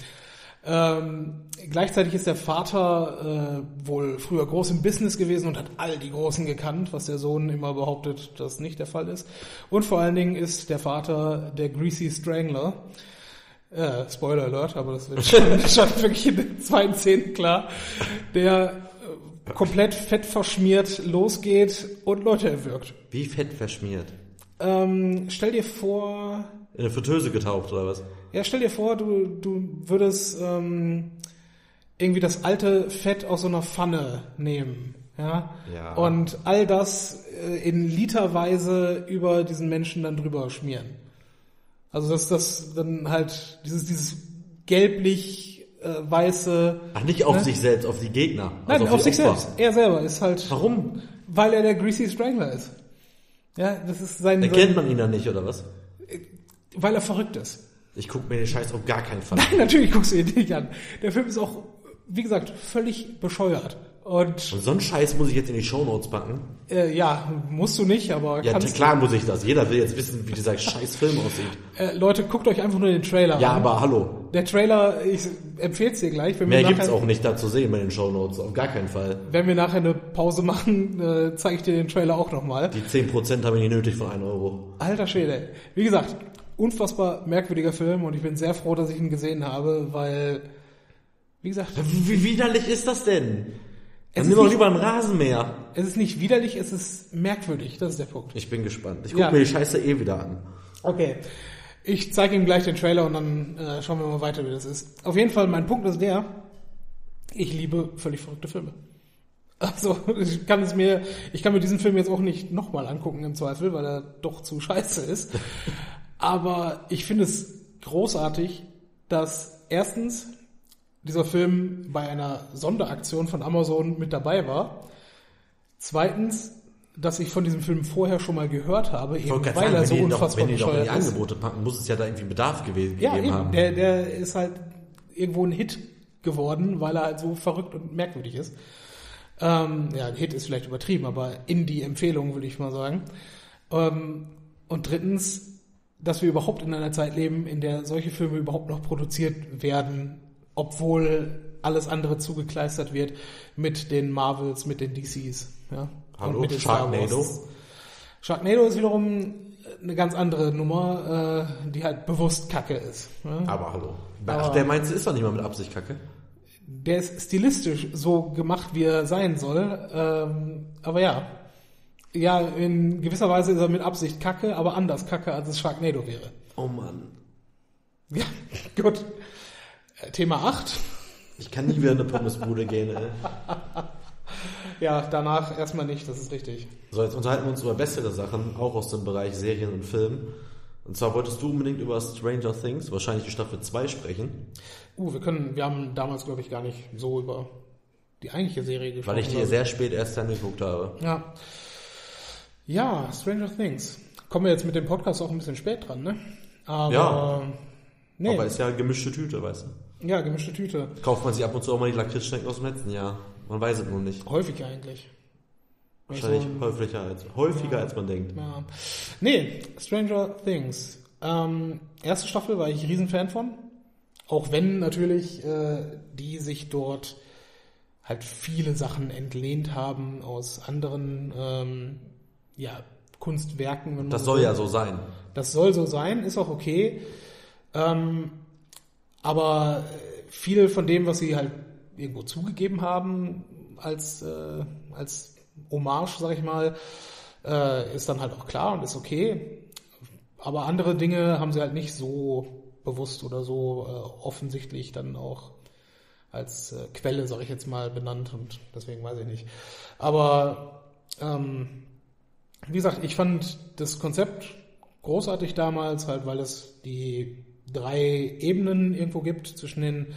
Ähm, gleichzeitig ist der Vater äh, wohl früher groß im Business gewesen und hat all die Großen gekannt, was der Sohn immer behauptet, dass nicht der Fall ist. Und vor allen Dingen ist der Vater der Greasy Strangler. Äh, Spoiler Alert, aber das wird schon, schon wirklich in den zweiten Szenen klar. Der äh, komplett fett verschmiert losgeht und Leute erwürgt. Wie fett verschmiert. Ähm, stell dir vor, In eine Fritteuse getaucht oder was? ja, stell dir vor, du, du würdest ähm, irgendwie das alte Fett aus so einer Pfanne nehmen. Ja? Ja. Und all das äh, in literweise über diesen Menschen dann drüber schmieren. Also dass das dann halt dieses, dieses gelblich äh, weiße. Ach, nicht auf Ne? sich selbst, auf die Gegner. Nein, also auf, die sich Opfer. selbst. Er selber ist halt, Warum? weil er der Greasy Strangler ist. Ja, das ist sein, Erkennt man ihn dann nicht, oder was? Weil er verrückt ist. Ich guck mir den Scheiß auf gar keinen Fall Nein, natürlich guckst du ihn nicht an. Der Film ist auch, wie gesagt, völlig bescheuert. Und Und so einen Scheiß muss ich jetzt in die Shownotes packen. äh, ja, musst du nicht, aber Ja, klar muss ich das. Jeder will jetzt wissen, wie dieser scheiß Film aussieht. Äh, Leute, guckt euch einfach nur den Trailer Ja, an. aber hallo. Der Trailer, ich empfehle es dir gleich. Wenn Mehr wir gibt's nachher, auch nicht da zu sehen bei den Shownotes. Auf gar keinen Fall. Wenn wir nachher eine Pause machen, äh, zeige ich dir den Trailer auch nochmal. Die 10% habe ich nicht nötig von 1 Euro. Alter Schwede. Wie gesagt, unfassbar merkwürdiger Film und ich bin sehr froh, dass ich ihn gesehen habe, weil, wie gesagt, Wie, widerlich ist das denn? Es Dann ist nimm doch nicht- lieber ein Rasenmäher. es ist nicht widerlich, es ist merkwürdig. Das ist der Punkt. Ich bin gespannt. Ich gucke Ja. mir die Scheiße eh wieder an. Okay. Ich zeige ihm gleich den Trailer und dann äh, schauen wir mal weiter, wie das ist. Auf jeden Fall, mein Punkt ist der, ich liebe völlig verrückte Filme. Also, ich kann es mir, ich kann mir diesen Film jetzt auch nicht nochmal angucken im Zweifel, weil er doch zu scheiße ist. Aber ich finde es großartig, dass erstens dieser Film bei einer Sonderaktion von Amazon mit dabei war. Zweitens, dass ich von diesem Film vorher schon mal gehört habe, Ich eben weil gerade er sagen, so wenn die, doch, unfassbar wenn die doch in die. Angebote packen, muss es ja da irgendwie Bedarf gewesen Ja, gegeben eben. haben. Der, der ist halt irgendwo ein Hit geworden, weil er halt so verrückt und merkwürdig ist. Ähm, ja, ein Hit ist vielleicht übertrieben, aber in die Empfehlung würde ich mal sagen. Ähm, und drittens, dass wir überhaupt in einer Zeit leben, in der solche Filme überhaupt noch produziert werden, obwohl alles andere zugekleistert wird mit den Marvels, mit den DCs. Ja, Hallo, und mit den Sharknado? Sharknado ist wiederum eine ganz andere Nummer, äh, die halt bewusst Kacke ist. Ja? Aber hallo. Ach, Aber- der meinst du, ist doch nicht mal mit Absicht kacke? Der ist stilistisch so gemacht, wie er sein soll. Ähm, aber ja. Ja, in gewisser Weise ist er mit Absicht kacke, aber anders kacke, als es Sharknado wäre. Oh Mann. Ja, gut. Äh, Thema 8. Ich kann nie wieder in eine Pommesbude gehen, ey. Ja, danach erstmal nicht, das ist richtig. So, jetzt unterhalten wir uns über bessere Sachen, auch aus dem Bereich Serien und Film. Und zwar wolltest du unbedingt über Stranger Things, wahrscheinlich die Staffel 2 sprechen, Uh, wir können, wir haben damals, glaube ich, gar nicht so über die eigentliche Serie gesprochen. weil ich die sehr spät erst angeguckt habe. Ja. Ja, Stranger Things. Kommen wir jetzt mit dem Podcast auch ein bisschen spät dran, ne? Aber, Ja. Nee, Aber ist ja gemischte Tüte, weißt du. ja, gemischte Tüte. Kauft man sich ab und zu auch mal die Lakritzschnecken aus dem letzten Jahr. Man weiß es nur nicht. Häufig eigentlich. Wahrscheinlich Also, häufiger, als, häufiger als man denkt. ja. Nee, Stranger Things. Ähm, erste Staffel war ich Riesenfan von. Auch wenn natürlich äh, die sich dort halt viele Sachen entlehnt haben aus anderen ähm, ja, Kunstwerken. Das so soll will. ja so sein. Das soll so sein, ist auch okay. Ähm, aber viel von dem, was sie halt irgendwo zugegeben haben, als, äh, als Hommage, sag ich mal, äh, ist dann halt auch klar und ist okay. Aber andere Dinge haben sie halt nicht so bewusst oder so äh, offensichtlich dann auch als äh, Quelle, sag ich jetzt mal, benannt und deswegen weiß ich nicht. Aber ähm, wie gesagt, ich fand das Konzept großartig damals, halt, weil es die drei Ebenen irgendwo gibt zwischen den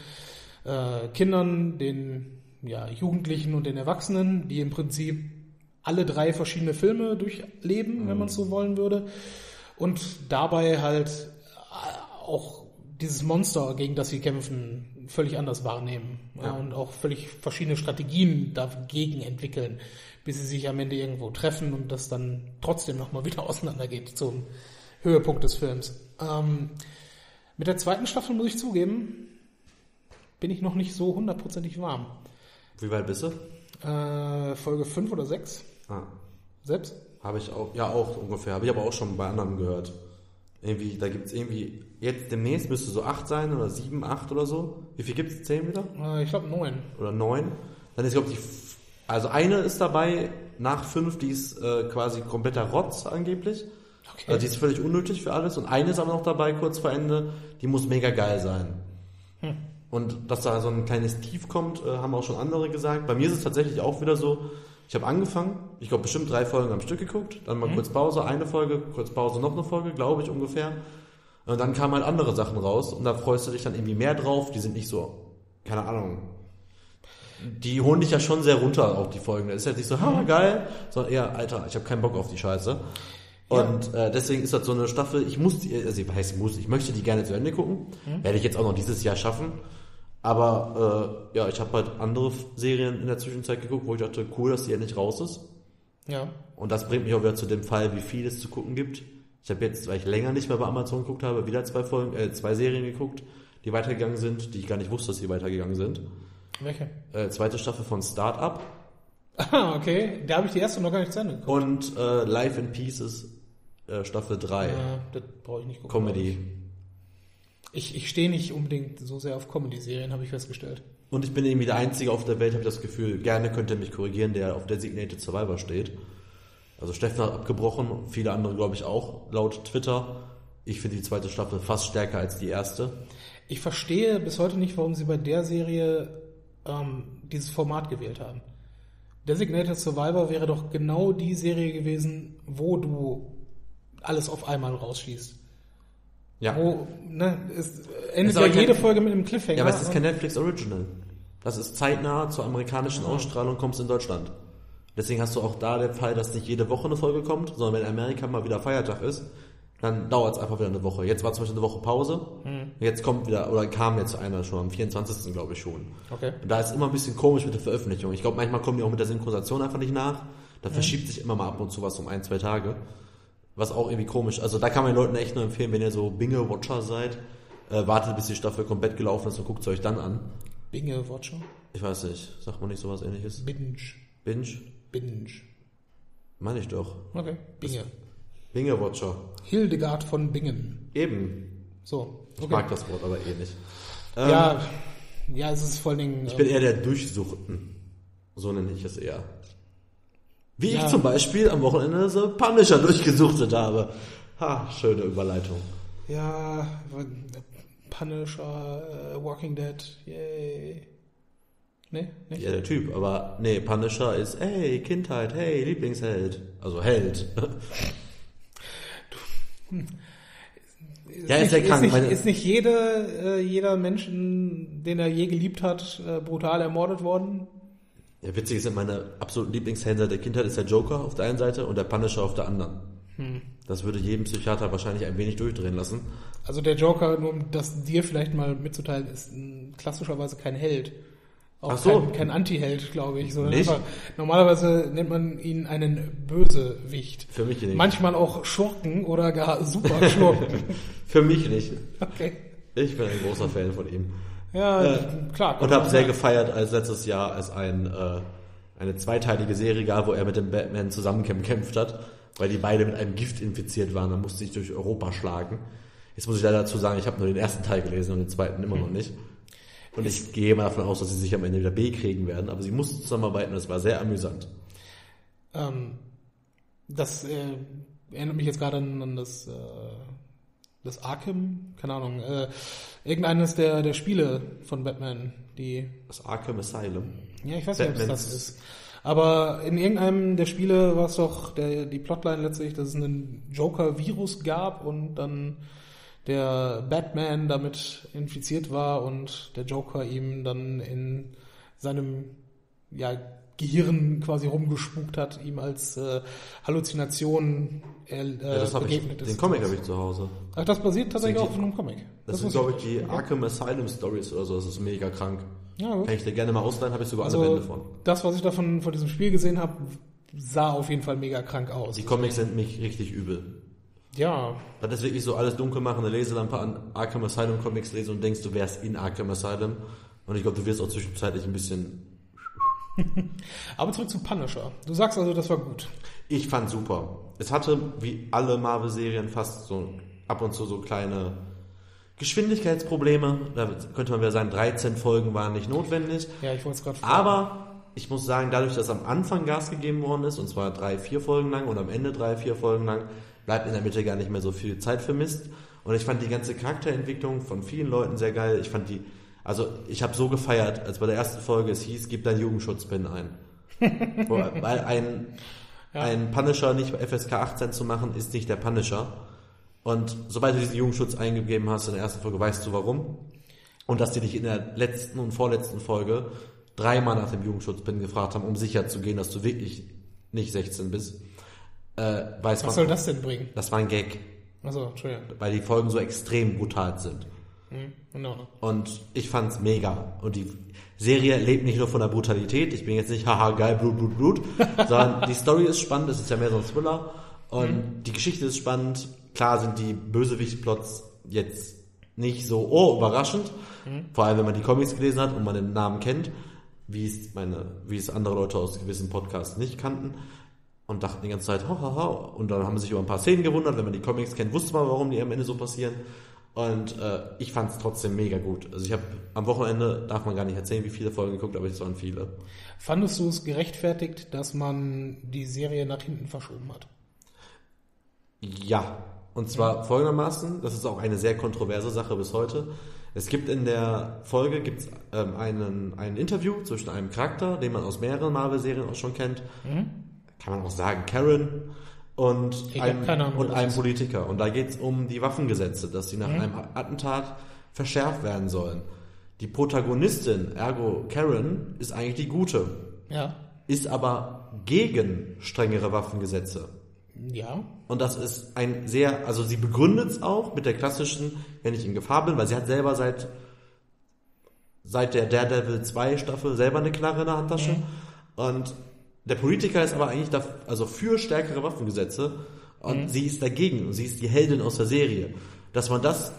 äh, Kindern, den ja, Jugendlichen und den Erwachsenen, die im Prinzip alle drei verschiedene Filme durchleben, wenn man es so wollen würde. Und dabei halt äh, auch dieses Monster, gegen das sie kämpfen, völlig anders wahrnehmen. Ja. Ja. und auch völlig verschiedene Strategien dagegen entwickeln, bis sie sich am Ende irgendwo treffen und das dann trotzdem nochmal wieder auseinandergeht zum Höhepunkt des Films. Ähm, mit der zweiten Staffel muss ich zugeben, bin ich noch nicht so hundertprozentig warm. Wie weit bist du? Äh, Folge 5 oder 6? Ah, Selbst? habe ich auch, ja auch ungefähr. Habe ich aber auch schon bei anderen gehört. Irgendwie, da gibt's irgendwie, jetzt demnächst müsste so 8 sein oder 7, 8 oder so. Wie viel gibt's? 10 wieder? Äh, ich glaube 9. Oder 9? Dann ist, glaube ich, die, also eine ist dabei nach 5, die ist äh, quasi kompletter Rotz angeblich. Okay. Also die ist völlig unnötig für alles. Und eine ist aber noch dabei, kurz vor Ende, die muss mega geil sein. Und dass da so ein kleines Tief kommt, äh, haben auch schon andere gesagt. Bei mir ist es tatsächlich auch wieder so, ich habe angefangen, ich glaube bestimmt drei Folgen am Stück geguckt, dann mal kurz Pause, eine Folge, kurz Pause, noch eine Folge, glaube ich ungefähr. Und dann kamen halt andere Sachen raus und da freust du dich dann irgendwie mehr drauf, die sind nicht so, keine Ahnung. Die holen dich ja schon sehr runter, auch die Folgen. Das ist jetzt nicht so, ha, geil, sondern eher, Alter, ich habe keinen Bock auf die Scheiße. Und äh, deswegen ist das so eine Staffel, ich muss die, also ich ich muss, ich möchte die gerne zu Ende gucken. Werde ich jetzt auch noch dieses Jahr schaffen. Aber äh, ja, ich habe halt andere Serien in der Zwischenzeit geguckt, wo ich dachte, cool, dass die endlich raus ist. Ja. Und das bringt mich auch wieder zu dem Fall, wie viel es zu gucken gibt. Ich habe jetzt, weil ich länger nicht mehr bei Amazon geguckt habe, wieder zwei Folgen, äh, zwei Serien geguckt, die weitergegangen sind, die ich gar nicht wusste, dass sie weitergegangen sind. Welche? Äh, zweite Staffel von Startup Ah, okay. Da habe ich die erste noch gar nicht zu Ende geguckt. und äh, Life in Pieces äh, Staffel 3. Äh, das brauche ich nicht gucken. Comedy. Ich, ich stehe nicht unbedingt so sehr auf Comedy-Serien, habe ich festgestellt. Und ich bin irgendwie der Einzige auf der Welt, habe ich das Gefühl, gerne könnte mich korrigieren, der auf Designated Survivor steht. Also Steffen hat abgebrochen, viele andere glaube ich auch, laut Twitter. Ich finde die zweite Staffel fast stärker als die erste. Ich verstehe bis heute nicht, warum sie bei der Serie ähm, dieses Format gewählt haben. Designated Survivor wäre doch genau die Serie gewesen, wo du alles auf einmal rausschießt. Ja. Wo, ne, es endet Ist ja jede Folge mit einem Cliffhanger. Ja, aber es ist kein Netflix Original. Das ist zeitnah zur amerikanischen Ausstrahlung kommst in Deutschland. Deswegen hast du auch da den Fall, dass nicht jede Woche eine Folge kommt, sondern wenn Amerika mal wieder Feiertag ist, dann dauert es einfach wieder eine Woche. Jetzt war zum Beispiel eine Woche Pause. Jetzt kommt wieder, oder kam jetzt einer schon am 24. glaube ich schon. Okay. Und da ist immer ein bisschen komisch mit der Veröffentlichung. Ich glaube, manchmal kommen die auch mit der Synchronisation einfach nicht nach. Da verschiebt sich immer mal ab und zu was um ein, zwei Tage. Was auch irgendwie komisch. Also da kann man den Leuten echt nur empfehlen, wenn ihr so Binge-Watcher seid, äh, wartet bis die Staffel komplett gelaufen ist und guckt es euch dann an. Binge Watcher? Ich weiß nicht, sagt man nicht sowas ähnliches? Binge. Binge? Binge. Meine ich doch. Okay. Binge. Binge-Watcher. Hildegard von Bingen. Eben. So. Ich Okay. mag das Wort aber eh nicht. Ähm, Ja, ja, es ist vor allen Dingen. Ich bin eher der Durchsuchten. So nenne ich es eher. Wie Ja. ich zum Beispiel am Wochenende so Punisher durchgesuchtet habe. Ha, schöne Überleitung. Ja, Punisher, äh, Walking Dead, yay. Nee, nicht? Ja, der Typ, aber nee, Punisher ist, hey, Kindheit, hey, Lieblingsheld. Also Held. ja, ist nicht, ja krank. Ist nicht, ist nicht jede, äh, jeder Menschen, den er je geliebt hat, äh, brutal ermordet worden? ja, witzig ist ja, meine absoluten Lieblingshelden der Kindheit ist der Joker auf der einen Seite und der Punisher auf der anderen. Hm. Das würde jeden Psychiater wahrscheinlich ein wenig durchdrehen lassen. Also der Joker, nur um das dir vielleicht mal mitzuteilen, ist klassischerweise kein Held. Auch Ach so. kein, kein Anti-Held, glaube ich. Sondern Nicht? einfach, normalerweise nennt man ihn einen Bösewicht. Für mich nicht. Manchmal auch Schurken oder gar Superschurken. Für mich nicht. okay. Ich bin ein großer Fan von ihm. Ja, Äh, klar. Und habe sehr gefeiert, als letztes Jahr es ein, äh, eine zweiteilige Serie gab, wo er mit dem Batman zusammen gekämpft hat, weil die beide mit einem Gift infiziert waren. Dann musste sich durch Europa schlagen. Jetzt muss ich leider dazu sagen, ich habe nur den ersten Teil gelesen und den zweiten immer noch nicht. Und ich gehe mal davon aus, dass sie sich am Ende wieder B kriegen werden, aber sie mussten zusammenarbeiten und es war sehr amüsant. Ähm, das äh, erinnert mich jetzt gerade an, an das, äh, das Arkham, keine Ahnung, äh, irgendeines der, der Spiele von Batman, die, Das Arkham Asylum. ja, ich weiß nicht, ob es das ist. Aber in irgendeinem der Spiele war es doch der, die Plotline letztlich, dass es einen Joker-Virus gab und dann der Batman damit infiziert war und der Joker ihm dann in seinem ja, Gehirn quasi rumgespukt hat, ihm als äh, Halluzination äh, Ja, das hab ich, begegnet den ist. Comic habe ich zu Hause. Ach, das basiert tatsächlich Sind auch auf einem Comic. Das, sind, wusste glaube ich, die Arkham Asylum Stories oder so. Das ist mega krank. Ja, gut. Kann ich dir gerne mal ausleihen, habe ich sogar alle Also, Bände von. das, was ich davon von diesem Spiel gesehen habe, sah auf jeden Fall mega krank aus. Die Comics sind mich richtig übel. Ja, Das ist wirklich so alles dunkel machen, eine Leselampe an Arkham Asylum Comics lesen und denkst, du wärst in Arkham Asylum. Und ich glaube, du wirst auch zwischenzeitlich ein bisschen. Aber zurück zu Punisher. Du sagst also, das war gut. Ich fand super. Es hatte, wie alle Marvel-Serien, fast so ab und zu so kleine Geschwindigkeitsprobleme. Da könnte man wieder sagen, 13 Folgen waren nicht notwendig. Ja, ich wollte es gerade. Aber ich muss sagen, dadurch, dass am Anfang Gas gegeben worden ist, und zwar drei, vier Folgen lang und am Ende drei, vier Folgen lang, bleibt in der Mitte gar nicht mehr so viel Zeit vermisst. Und ich fand die ganze Charakterentwicklung von vielen Leuten sehr geil. Ich fand die, also ich habe so gefeiert, als bei der ersten Folge es hieß, gib deinen Jugendschutzpin ein. Weil ein, ein Punisher nicht bei FSK 18 zu machen, ist nicht der Punisher. Und sobald du diesen Jugendschutz eingegeben hast in der ersten Folge, weißt du warum. Und dass die dich in der letzten und vorletzten Folge dreimal nach dem Jugendschutzpin gefragt haben, um sicher zu gehen, dass du wirklich nicht 16 bist. Äh, Was man- soll das denn bringen? Das war ein Gag, Achso, Entschuldigung. weil die Folgen so extrem brutal sind. Hm, in Ordnung. Und ich fand's mega. Und die Serie lebt nicht nur von der Brutalität. Ich bin jetzt nicht, haha, geil, Blut, Blut, Blut. sondern die Story ist spannend. Es ist ja mehr so ein Thriller. Und die Geschichte ist spannend. Klar sind die Bösewicht-Plots jetzt nicht so, oh, überraschend. Vor allem, wenn man die Comics gelesen hat und man den Namen kennt. Wie es meine, wie es andere Leute aus gewissen Podcasts nicht kannten. Und dachten die ganze Zeit, ha, ha, ha. Und dann haben sie sich über ein paar Szenen gewundert. Wenn man die Comics kennt, wusste man, warum die am Ende so passieren. Und äh, ich fand es trotzdem mega gut. Also ich habe am Wochenende, darf man gar nicht erzählen, wie viele Folgen geguckt, aber es waren viele. Fandest du es gerechtfertigt, dass man die Serie nach hinten verschoben hat? Ja. Und zwar folgendermaßen, das ist auch eine sehr kontroverse Sache bis heute. Es gibt in der Folge gibt's, ähm, einen, ein Interview zwischen einem Charakter, den man aus mehreren Marvel-Serien auch schon kennt. Kann man auch sagen, Karen und, Ich einem, Ahnung, und einem. Politiker. Und da geht's um die Waffengesetze, dass sie nach einem Attentat verschärft werden sollen. Die Protagonistin, ergo Karen, ist eigentlich die Gute, Ja. ist aber gegen strengere Waffengesetze. Ja. Und das ist ein sehr, also sie begründet es auch mit der klassischen, wenn ich in Gefahr bin, weil sie hat selber seit, seit der Daredevil 2 Staffel selber eine Knarre in der Handtasche. Und der Politiker ist aber eigentlich da, also für stärkere Waffengesetze und sie ist dagegen. Und sie ist die Heldin aus der Serie. Dass man das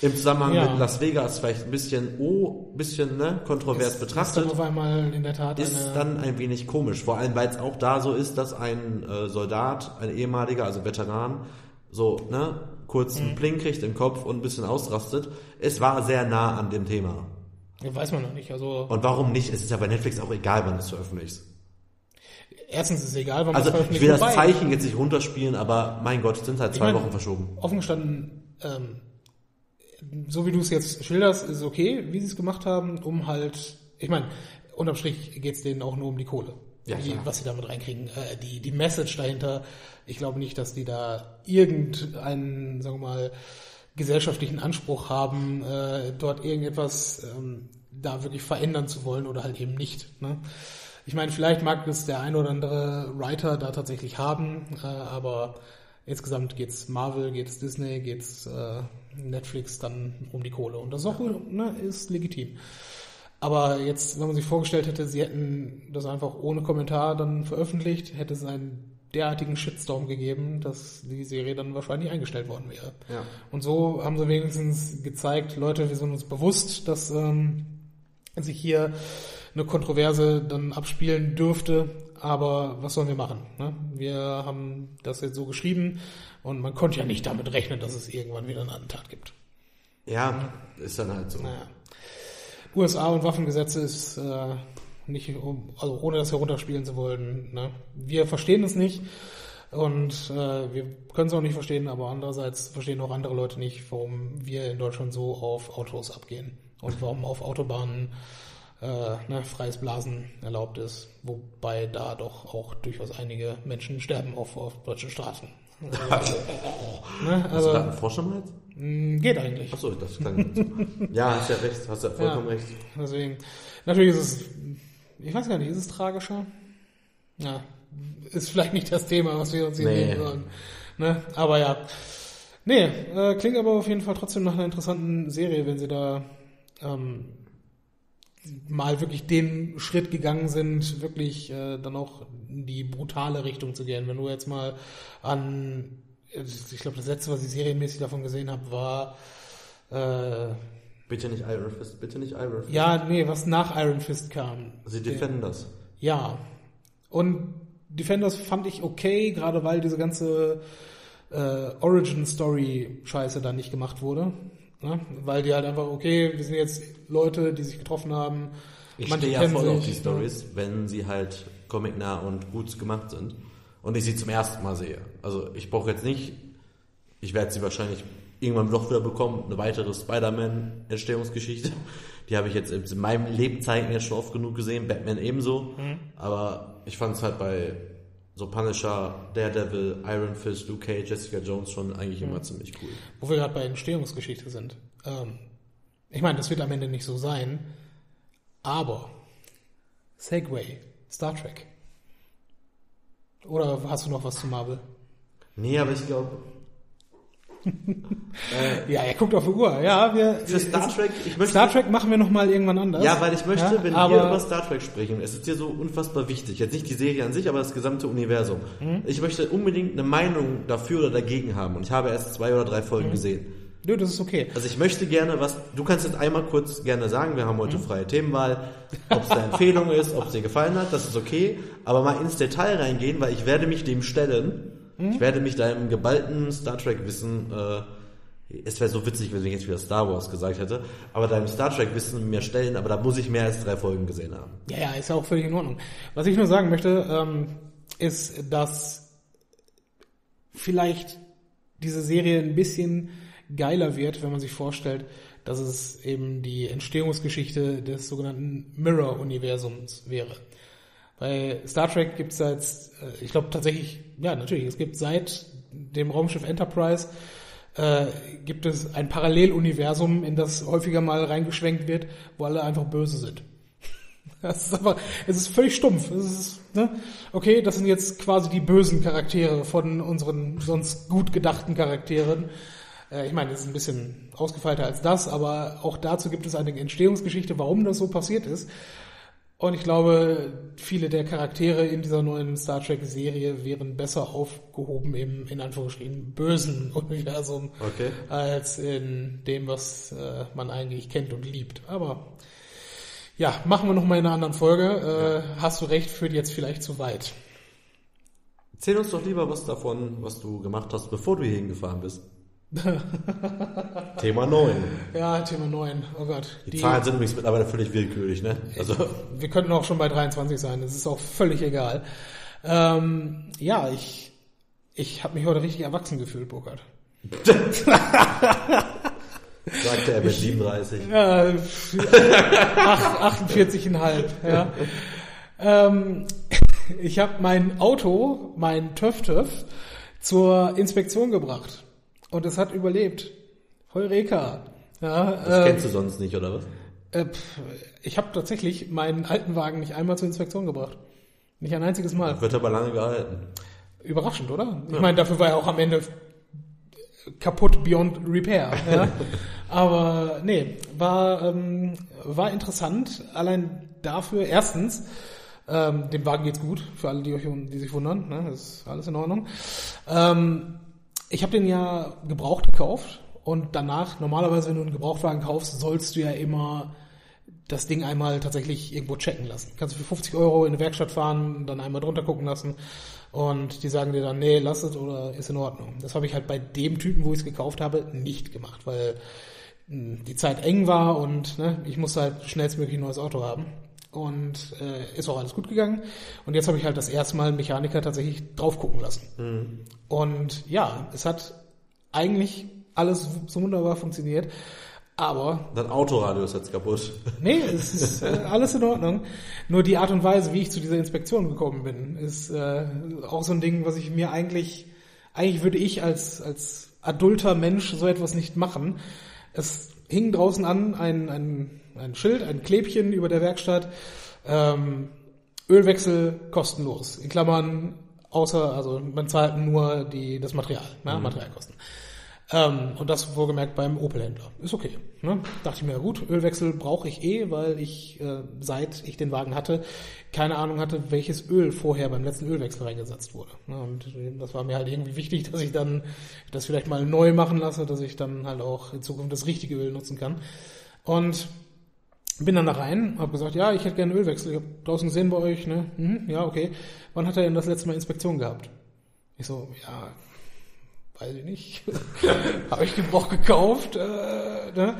im Zusammenhang Ja. mit Las Vegas vielleicht ein bisschen, oh, bisschen, ne, kontrovers Ist dann betrachtet auf einmal in der Tat ist dann ein wenig komisch. Vor allem, weil es auch da so ist, dass ein äh, Soldat, ein ehemaliger, also Veteran, so, ne, kurz Mhm. einen Pling kriegt im Kopf und ein bisschen ausrastet. Es war sehr nah an dem Thema. weiß man noch nicht. Also Und warum nicht? Es ist ja bei Netflix auch egal, wann du es veröffentlichst. Erstens ist es egal, wann man Also, ich veröffentlicht. will das Zeichen jetzt nicht runterspielen, aber mein Gott, es sind halt zwei meine- Wochen verschoben. Offen gestanden, ähm, so wie du es jetzt schilderst, ist es okay, wie sie es gemacht haben, um halt, ich meine, unterm Strich geht es denen auch nur um die Kohle. Ja, die, was sie damit reinkriegen. Äh, die, die Message dahinter, ich glaube nicht, dass die da irgendeinen, sagen wir mal, gesellschaftlichen Anspruch haben, äh, dort irgendetwas ähm, da wirklich verändern zu wollen oder halt eben nicht. Ne? Ich meine, vielleicht mag es der ein oder andere Writer da tatsächlich haben, äh, aber insgesamt geht's Marvel, geht's Disney, geht's äh, Netflix dann um die Kohle. Und das ist auch ne, ist legitim. Aber jetzt, wenn man sich vorgestellt hätte, sie hätten das einfach ohne Kommentar dann veröffentlicht, hätte es einen derartigen Shitstorm gegeben, dass die Serie dann wahrscheinlich eingestellt worden wäre. Ja. Und so haben sie wenigstens gezeigt, Leute, wir sind uns bewusst, dass ähm, sich hier eine Kontroverse dann abspielen dürfte, aber was sollen wir machen? Ne? Wir haben das jetzt so geschrieben und man konnte ja nicht damit rechnen, dass es irgendwann wieder einen Attentat gibt. Ja, ist dann halt so. Naja. USA und Waffengesetze ist äh, nicht, also ohne das herunterspielen zu wollen. Ne? Wir verstehen es nicht und äh, wir können es auch nicht verstehen, aber andererseits verstehen auch andere Leute nicht, warum wir in Deutschland so auf Autos abgehen und warum auf Autobahnen äh, ne, freies Blasen erlaubt ist, wobei da doch auch durchaus einige Menschen sterben auf, auf deutschen Straßen. Also, ne, Hast du also da einen Vorstand jetzt? mh, geht eigentlich. Achso, das klang. Ja, hast ja recht, hast ja vollkommen Ja. recht. Deswegen, natürlich ist es, ich weiß gar nicht, ist es tragischer? Ja, ist vielleicht nicht das Thema, was wir uns hier Nee. nehmen sollen. Ne? Aber ja. Nee, äh, klingt aber auf jeden Fall trotzdem nach einer interessanten Serie, wenn sie da ähm, mal wirklich den Schritt gegangen sind, wirklich äh, dann auch in die brutale Richtung zu gehen. Wenn du jetzt mal an, ich glaube, das letzte, was ich serienmäßig davon gesehen habe, war äh, Bitte nicht Iron Fist, bitte nicht Iron Fist. Ja, nee, was nach Iron Fist kam. Sie Defenders. Ja. Und Defenders fand ich okay, gerade weil diese ganze äh, Origin-Story-Scheiße da nicht gemacht wurde. Ne? Weil die halt einfach, okay, wir sind jetzt Leute, die sich getroffen haben. Ich manche stehe ja voll auf sich, die Stories, wenn sie halt comicnah und gut gemacht sind. Und ich sie zum ersten Mal sehe. Also ich brauche jetzt nicht, ich werde sie wahrscheinlich irgendwann doch wieder bekommen, eine weitere Spider-Man-Entstehungsgeschichte. Die habe ich jetzt in meinem Lebzeiten jetzt schon oft genug gesehen, Batman ebenso. Aber ich fand es halt bei so Punisher, Daredevil, Iron Fist, Luke Cage, Jessica Jones schon eigentlich immer ziemlich cool. Wo wir gerade bei Entstehungsgeschichte sind. Ähm, ich meine, das wird am Ende nicht so sein, aber Segway, Star Trek. Oder hast du noch was zu Marvel? Nee, aber ich glaube, Ja, er guckt auf die Uhr. Ja, wir für Star Trek, ich möchte Star Trek machen wir noch mal irgendwann anders. Ja, weil ich möchte, Ja, wenn wir über Star Trek sprechen, es ist dir so unfassbar wichtig, jetzt nicht die Serie an sich, aber das gesamte Universum. Mhm. Ich möchte unbedingt eine Meinung dafür oder dagegen haben und ich habe erst zwei oder drei Folgen Mhm. gesehen. Nö, das ist okay. Also ich möchte gerne was, du kannst jetzt einmal kurz gerne sagen, wir haben heute freie Themenwahl, ob es eine Empfehlung ist, ob es dir gefallen hat, das ist okay, aber mal ins Detail reingehen, weil ich werde mich dem stellen, ich werde mich deinem geballten Star Trek Wissen, äh, es wäre so witzig, wenn ich jetzt wieder Star Wars gesagt hätte, aber deinem Star Trek Wissen mir stellen, aber da muss ich mehr als drei Folgen gesehen haben. Ja, ja, ist ja auch völlig in Ordnung. Was ich nur sagen möchte, ähm, ist, dass vielleicht diese Serie ein bisschen geiler wird, wenn man sich vorstellt, dass es eben die Entstehungsgeschichte des sogenannten Mirror-Universums wäre. Bei Star Trek gibt es jetzt, äh, ich glaube tatsächlich, ja natürlich, es gibt seit dem Raumschiff Enterprise äh, gibt es ein Paralleluniversum, in das häufiger mal reingeschwenkt wird, wo alle einfach böse sind. Das ist aber, es ist völlig stumpf. Es ist, ne? Okay, das sind jetzt quasi die bösen Charaktere von unseren sonst gut gedachten Charakteren. Äh, ich meine, das ist ein bisschen ausgefeilter als das, aber auch dazu gibt es eine Entstehungsgeschichte, warum das so passiert ist. Und ich glaube, viele der Charaktere in dieser neuen Star Trek-Serie wären besser aufgehoben im, in Anführungsstrichen, bösen Universum Okay. als in dem, was äh, man eigentlich kennt und liebt. Aber ja, machen wir noch mal in einer anderen Folge. Äh, Hast du recht, führt jetzt vielleicht zu weit. Erzähl uns doch lieber was davon, was du gemacht hast, bevor du hier hingefahren bist. Thema 9. Ja, Thema 9. Oh Gott. Die, Zahlen sind übrigens mittlerweile völlig willkürlich, ne? Also, wir könnten auch schon bei 23 sein. Das ist auch völlig egal. Ähm, ja, ich, ich habe mich heute richtig erwachsen gefühlt, Burkhard. sagte er mit 37. Ja, äh, ach- 48,5, ja. Ähm, ich habe mein Auto, mein TÜV-TÜV, zur Inspektion gebracht. Und es hat überlebt. Heureka. Ja, Das ähm, kennst du sonst nicht, oder was? äh, ich habe tatsächlich meinen alten Wagen nicht einmal zur Inspektion gebracht. Nicht ein einziges Mal. Wird aber lange gehalten. Überraschend, oder? Ich meine, dafür war er auch am Ende kaputt beyond repair. Ja? Aber nee, war, ähm, war interessant. Allein dafür, erstens, ähm, dem Wagen geht's gut, für alle, die euch die sich wundern, ne? das ist alles in Ordnung. Ähm, ich habe den ja gebraucht gekauft und danach, normalerweise, wenn du einen Gebrauchtwagen kaufst, sollst du ja immer das Ding einmal tatsächlich irgendwo checken lassen. Kannst du für 50 Euro in eine Werkstatt fahren, dann einmal drunter gucken lassen und die sagen dir dann, nee, lass es oder ist in Ordnung. Das habe ich halt bei dem Typen, wo ich es gekauft habe, nicht gemacht, weil mh, die Zeit eng war und ne, ich musste halt schnellstmöglich ein neues Auto haben. Und äh, ist auch alles gut gegangen. Und jetzt habe ich halt das erste Mal einen Mechaniker tatsächlich drauf gucken lassen. Und ja, es hat eigentlich alles so wunderbar funktioniert. Aber Dein Autoradio ist jetzt kaputt. Nee, es ist äh, alles in Ordnung. Nur die Art und Weise, wie ich zu dieser Inspektion gekommen bin, ist äh, auch so ein Ding, was ich mir eigentlich, eigentlich würde ich als, als adulter Mensch so etwas nicht machen. Es hing draußen an ein, ein, ein Schild, ein Klebchen über der Werkstatt, ähm, Ölwechsel kostenlos. In Klammern, außer, also man zahlt nur die, das Material, ne, Materialkosten. Ähm, und das wohlgemerkt beim Opel-Händler. Ist okay. Ne? Dachte ich mir, ja gut, Ölwechsel brauche ich eh, weil ich, äh, seit ich den Wagen hatte, keine Ahnung hatte, welches Öl vorher beim letzten Ölwechsel reingesetzt wurde. Ne? Und äh, das war mir halt irgendwie wichtig, dass ich dann das vielleicht mal neu machen lasse, dass ich dann halt auch in Zukunft das richtige Öl nutzen kann. Und bin dann da rein, habe gesagt, ja, ich hätte gerne Ölwechsel. Ich habe draußen gesehen bei euch, ne? Mhm, ja, okay. Wann hat er denn das letzte Mal Inspektion gehabt? Ich so, ja, weiß ich nicht. habe ich Gebrauch gekauft. Äh, ne?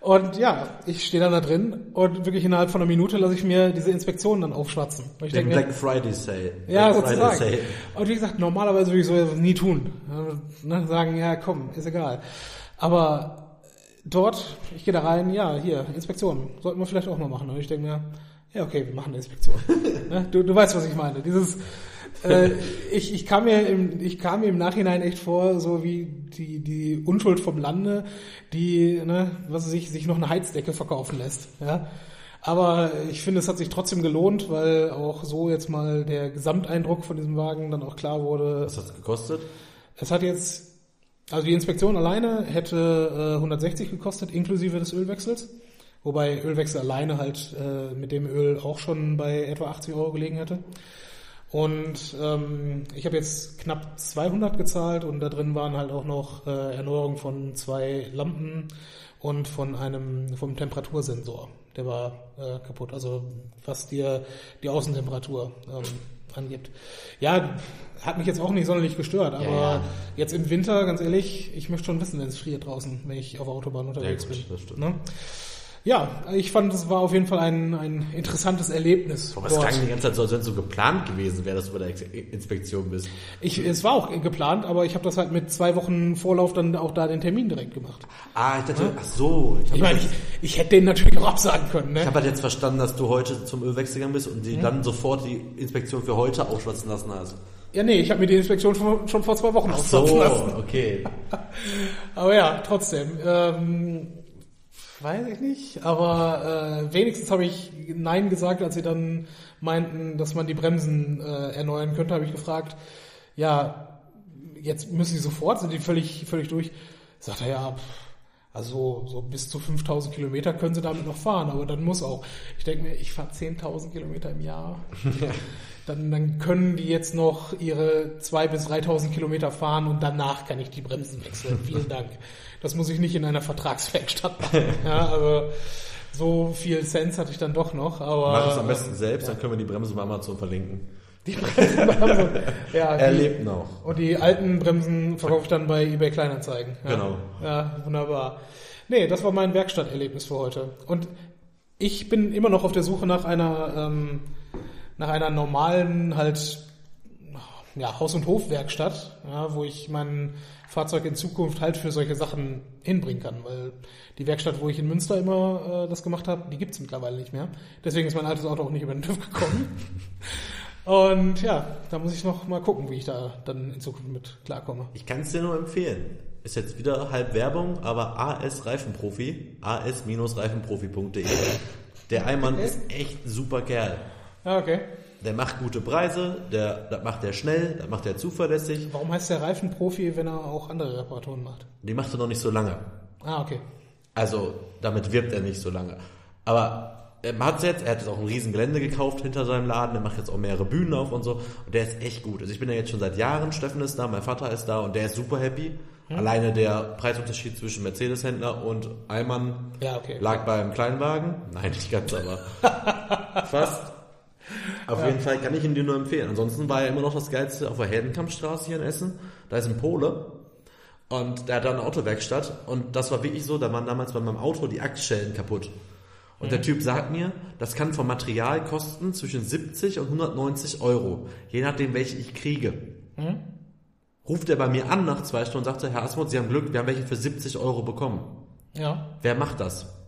Und ja, ich stehe dann da drin und wirklich innerhalb von einer Minute lasse ich mir diese Inspektionen dann aufschwatzen. Der denke, Black Friday Sale. ja, Black sozusagen. Friday Und wie gesagt, normalerweise würde ich so etwas nie tun. Ne, sagen, ja, komm, ist egal. Aber dort, ich gehe da rein, ja, hier, Inspektion. Sollten wir vielleicht auch mal machen. Und ich denke mir, ja, okay, wir machen eine Inspektion. ne? du, du weißt, was ich meine. Dieses, äh, ich, ich, kam mir im, ich kam mir im Nachhinein echt vor, so wie die, die Unschuld vom Lande, die, ne, was sich, sich noch eine Heizdecke verkaufen lässt. Ja? Aber ich finde, es hat sich trotzdem gelohnt, weil auch so jetzt mal der Gesamteindruck von diesem Wagen dann auch klar wurde. Was hat's gekostet? Es hat jetzt, also die Inspektion alleine hätte äh, 160 gekostet, inklusive des Ölwechsels. Wobei Ölwechsel alleine halt äh, mit dem Öl auch schon bei etwa 80 Euro gelegen hätte. Und ähm, ich habe jetzt knapp 200 gezahlt und da drin waren halt auch noch äh, Erneuerung von zwei Lampen und von einem vom Temperatursensor. Der war äh, kaputt, also was dir die Außentemperatur ähm, angibt. Ja, hat mich jetzt auch nicht sonderlich gestört, aber ja. jetzt im Winter, ganz ehrlich, ich möchte schon wissen, wenn es friert draußen, wenn ich auf der Autobahn unterwegs gut, bin. das stimmt. Ne? Ja, ich fand, es war auf jeden Fall ein, ein interessantes Erlebnis. Aber es klang die ganze Zeit so, als wenn es so geplant gewesen wäre, dass du bei der Ex- Inspektion bist. Ich, es war auch geplant, aber ich habe das halt mit zwei Wochen Vorlauf dann auch da den Termin direkt gemacht. Ah, ich dachte, ach so. Ich, Ich meine, ich, ich hätte den natürlich auch absagen können. ich Ne? habe halt jetzt verstanden, dass du heute zum Ölwechsel gegangen bist und die dann sofort die Inspektion für heute aufschwatzen lassen hast. Ja, nee, ich habe mir die Inspektion schon, schon vor zwei Wochen auslaufen lassen. okay. Aber ja, trotzdem. Ähm, weiß ich nicht, aber äh, wenigstens habe ich Nein gesagt, als sie dann meinten, dass man die Bremsen äh, erneuern könnte, habe ich gefragt, ja, jetzt müssen sie sofort, sind die völlig, völlig durch? Sagt er, ja, also so bis zu 5000 Kilometer können sie damit noch fahren, aber dann muss auch. Ich denke mir, ich fahre 10.000 Kilometer im Jahr. dann, dann können die jetzt noch ihre 2.000 bis 3.000 Kilometer fahren und danach kann ich die Bremsen wechseln. Vielen Dank. Das muss ich nicht in einer Vertragswerkstatt machen. Ja, also so viel Sense hatte ich dann doch noch. Aber Mach es am besten ähm, selbst, dann können wir die Bremse bei Amazon verlinken. Die Bremsen also, ja, Er lebt noch. und die alten Bremsen verkaufe ich dann bei eBay Kleinanzeigen. Ja. Genau. Ja, wunderbar. Nee, das war mein Werkstatterlebnis für heute. Und ich bin immer noch auf der Suche nach einer, ähm, nach einer normalen, halt, ja, Haus- und Hofwerkstatt, ja, wo ich mein Fahrzeug in Zukunft halt für solche Sachen hinbringen kann, weil die Werkstatt, wo ich in Münster immer äh, das gemacht habe, die gibt's mittlerweile nicht mehr. Deswegen ist mein altes Auto auch nicht über den TÜV gekommen. Und ja, da muss ich noch mal gucken, wie ich da dann in Zukunft mit klarkomme. Ich kann es dir nur empfehlen. Ist jetzt wieder halb Werbung, aber AS Reifenprofi, as-reifenprofi.de. Der Eimann ist echt super Kerl. Ja, okay. Der macht gute Preise, der, das macht er schnell, das macht er zuverlässig. Warum heißt der Reifenprofi, wenn er auch andere Reparaturen macht? Die macht er noch nicht so lange. Ah, okay. Also damit wirbt er nicht so lange. Aber er hat jetzt, er hat jetzt auch ein riesen Gelände gekauft hinter seinem Laden, er macht jetzt auch mehrere Bühnen auf und so. Und der ist echt gut. Also ich bin ja jetzt schon seit Jahren, Steffen ist da, mein Vater ist da und der ist super happy. Alleine der Preisunterschied zwischen Mercedes-Händler und Allmann Ja, okay. lag beim Kleinwagen. Nein, nicht ganz, aber fast. Auf jeden Fall kann ich ihn dir nur empfehlen. Ansonsten war ja immer noch das Geilste auf der Heldenkampfstraße hier in Essen. Da ist ein Pole und der hat da eine Autowerkstatt und das war wirklich so, da waren damals bei meinem Auto die Achsschellen kaputt. Und der Typ sagt mir, das kann vom Material kosten zwischen 70 und 190 Euro, je nachdem welche ich kriege. Ruft er bei mir an nach zwei Stunden und sagte, Herr Asmuth, Sie haben Glück, wir haben welche für 70 Euro bekommen. Ja. Wer macht das?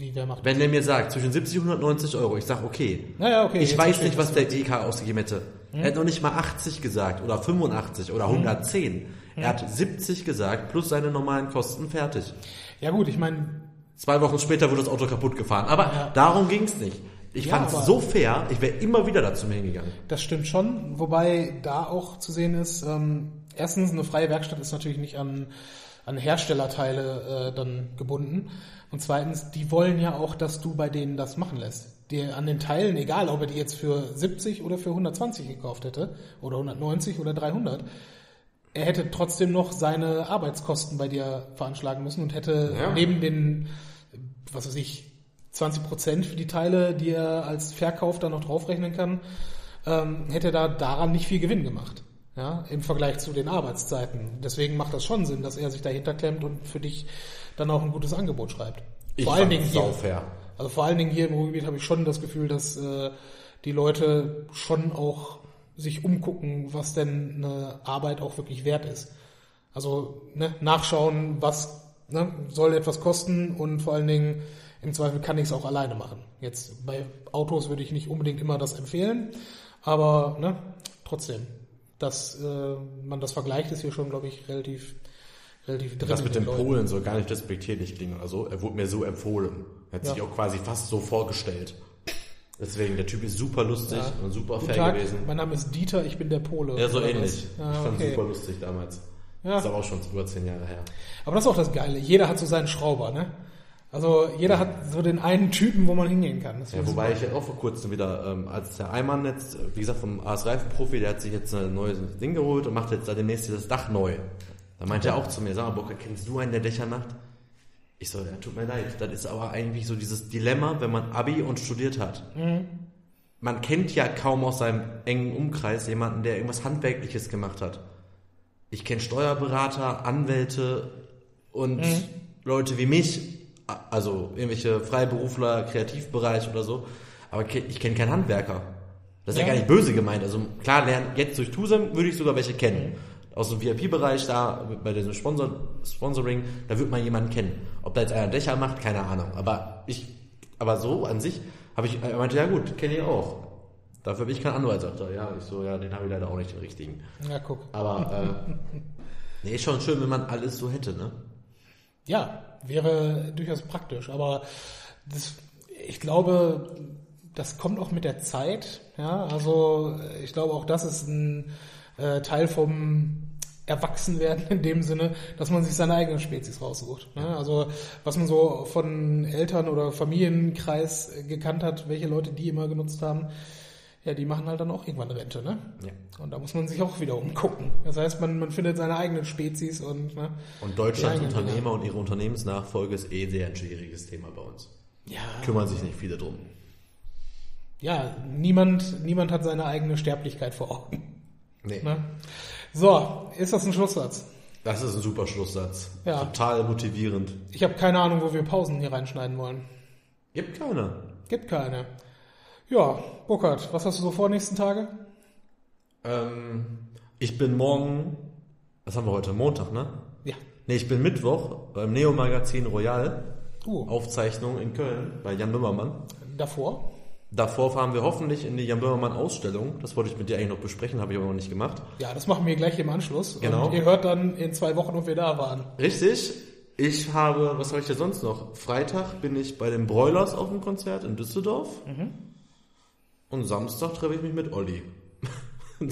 Wie, wer macht Wenn der mir sagt, zwischen 70 und 190 Euro, ich sag okay. Naja, okay. Ich weiß nicht, was der EK ausgegeben hätte. Er hat noch nicht mal 80 gesagt oder 85 oder 110. Er hat 70 gesagt plus seine normalen Kosten fertig. Ja gut, ich meine, Zwei Wochen später wurde das Auto kaputt gefahren. Aber Ja. darum ging's nicht. Ich Ja, fand's so fair, ich wäre immer wieder dazu hingegangen. das stimmt schon. Wobei da auch zu sehen ist, ähm, erstens, eine freie Werkstatt ist natürlich nicht an, an Herstellerteile äh, dann gebunden. Und zweitens, die wollen ja auch, dass du bei denen das machen lässt. Die an den Teilen, egal ob er die jetzt für 70 oder für 120 gekauft hätte, oder 190 oder 300, er hätte trotzdem noch seine Arbeitskosten bei dir veranschlagen müssen und hätte Ja. neben den, was weiß ich, 20 Prozent für die Teile, die er als Verkauf dann noch draufrechnen kann, ähm, hätte er da daran nicht viel Gewinn gemacht. Ja, im Vergleich zu den Arbeitszeiten. Deswegen macht das schon Sinn, dass er sich dahinter klemmt und für dich dann auch ein gutes Angebot schreibt. Ich vor allen Dingen hier. saufair. Also vor allen Dingen hier im Ruhrgebiet habe ich schon das Gefühl, dass äh, die Leute schon auch sich umgucken, was denn eine Arbeit auch wirklich wert ist. Also ne, nachschauen, was ne, soll etwas kosten und vor allen Dingen im Zweifel kann ich es auch alleine machen. Jetzt bei Autos würde ich nicht unbedingt immer das empfehlen, aber ne, trotzdem, dass äh, man das vergleicht, ist hier schon, glaube ich, relativ, relativ drin. Das mit den. Polen soll gar nicht despektierlich klingen oder so. Er wurde mir so empfohlen. Er hat sich Ja. auch quasi fast so vorgestellt. Deswegen, der Typ ist super lustig Ja. und super Guten fair Tag, gewesen. mein Name ist Dieter, ich bin der Pole. Ja, so ähnlich. Ah, ich fand okay. super lustig damals. Ja. Ist aber auch schon über zehn Jahre her. Aber das ist auch das Geile. Jeder hat so seinen Schrauber, ne? Also jeder hat so den einen Typen, wo man hingehen kann. Das Ja, wobei ich ja auch vor kurzem wieder, ähm, als der Eimann jetzt, äh, wie gesagt, vom AS Reifenprofi, der hat sich jetzt ein neues Ding geholt und macht jetzt da demnächst das Dach neu. Da meinte er auch zu mir, sag mal, Bocker, kennst du einen, der Dächer macht? Ich so, ja, tut mir leid. Das ist aber eigentlich so dieses Dilemma, wenn man Abi und studiert hat. Man kennt ja kaum aus seinem engen Umkreis jemanden, der irgendwas Handwerkliches gemacht hat. Ich kenne Steuerberater, Anwälte und Leute wie mich, also irgendwelche Freiberufler, Kreativbereich oder so, aber ich kenne keinen Handwerker. Das ist ja. Ja. gar nicht böse gemeint. Also klar, lernen, jetzt durch Tusem würde ich sogar welche kennen. Aus dem VIP-Bereich da, bei diesem Sponsor, Sponsoring, da wird man jemanden kennen. Ob da jetzt einer Dächer macht, keine Ahnung. Aber ich, aber so an sich habe ich, er meinte, ja gut, kenne ich auch. Dafür bin ich kein Anwalt, sagt er. Ja, ich so, ja, den habe ich leider auch nicht den richtigen. Ja, guck. Aber äh, nee, ist schon schön, wenn man alles so hätte, ne? Ja, wäre durchaus praktisch, aber das, ich glaube, das kommt auch mit der Zeit. Ja, also ich glaube auch, das ist ein äh, Teil vom Erwachsenwerden in dem Sinne, dass man sich seine eigene Spezies raussucht. Ne? Also was man so von Eltern oder Familienkreis gekannt hat, welche Leute die immer genutzt haben, ja, die machen halt dann auch irgendwann Rente, ne? Ja. Und da muss man sich auch wieder umgucken. Das heißt, man, man findet seine eigenen Spezies und ne? Und Deutschlands Unternehmer und ihre Unternehmensnachfolge ist eh sehr ein schwieriges Thema bei uns. Ja, Kümmern sich nicht viele drum. ja, niemand, niemand hat seine eigene Sterblichkeit vor Augen. Nee. Ne? So, ist das ein Schlusssatz? Das ist ein super Schlusssatz. Ja. Total motivierend. Ich habe keine Ahnung, wo wir Pausen hier reinschneiden wollen. Gibt keine. Gibt keine. Ja, Burkhard, was hast du so vor nächsten Tage? Ähm, ich bin morgen, was haben wir heute? Montag, ne? Ja. Nee, ich bin Mittwoch beim Neo-Magazin Royal. Uh, Aufzeichnung in Köln bei Jan Böhmermann. davor? Davor fahren wir hoffentlich in die Jan Böhmermann Ausstellung. Das wollte ich mit dir eigentlich noch besprechen, habe ich aber noch nicht gemacht. Ja, das machen wir gleich im Anschluss. Genau. Und ihr hört dann in zwei Wochen, ob wir da waren. Richtig. Ich habe, was habe ich denn sonst noch? Freitag bin ich bei den Broilers auf dem Konzert in Düsseldorf. Und Samstag treffe ich mich mit Olli.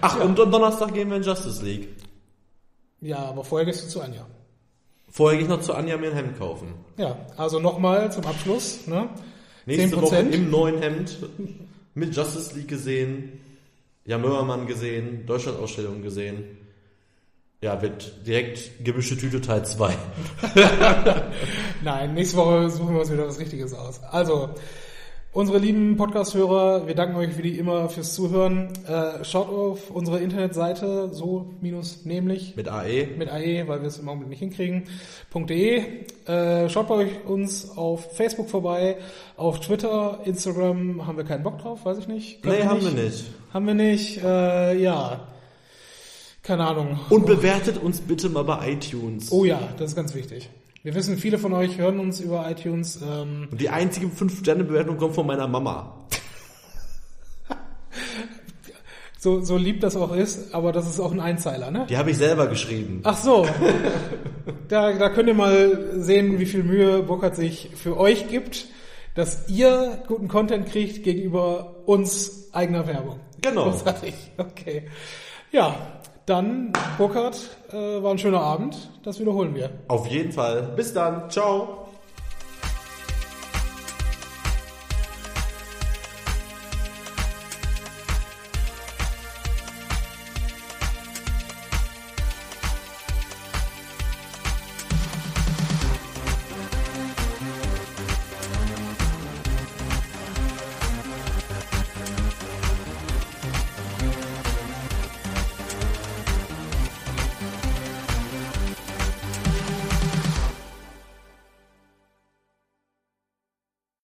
Ach, und am Donnerstag gehen wir in Justice League. Ja, aber vorher gehst du zu Anja. Vorher gehe ich noch zu Anja mir ein Hemd kaufen. Ja, also nochmal zum Abschluss. Ne? Nächste Woche 10%. im neuen Hemd mit Justice League gesehen, Jan Mörermann gesehen, Deutschland-Ausstellung gesehen. Ja, wird direkt gemischte Tüte Teil 2. Nein, nächste Woche suchen wir uns wieder was Richtiges aus. Also, unsere lieben Podcast-Hörer, wir danken euch wie immer fürs Zuhören. Äh, schaut auf unsere Internetseite, so minus nämlich Mit AE. mit AE, weil wir es im Augenblick nicht hinkriegen, .de. Äh, schaut bei euch uns auf Facebook vorbei, auf Twitter, Instagram haben wir keinen Bock drauf, weiß ich nicht. Glaub Nee, ich haben wir nicht. Haben wir nicht, äh, ja. Keine Ahnung. Und bewertet uns bitte mal bei iTunes. Oh ja, das ist ganz wichtig. Wir wissen, viele von euch hören uns über iTunes. Ähm, Und die einzige 5-Sterne-Bewertung kommt von meiner Mama. so, so lieb das auch ist, aber das ist auch ein Einzeiler, ne? Die habe ich selber geschrieben. Ach so. da, da könnt ihr mal sehen, wie viel Mühe Burkhardt sich für euch gibt, dass ihr guten Content kriegt gegenüber uns eigener Werbung. Genau. Großartig. Okay. Ja, dann, Burkhardt, äh, war ein schöner Abend. Das wiederholen wir. Auf jeden Fall. Bis dann. Ciao.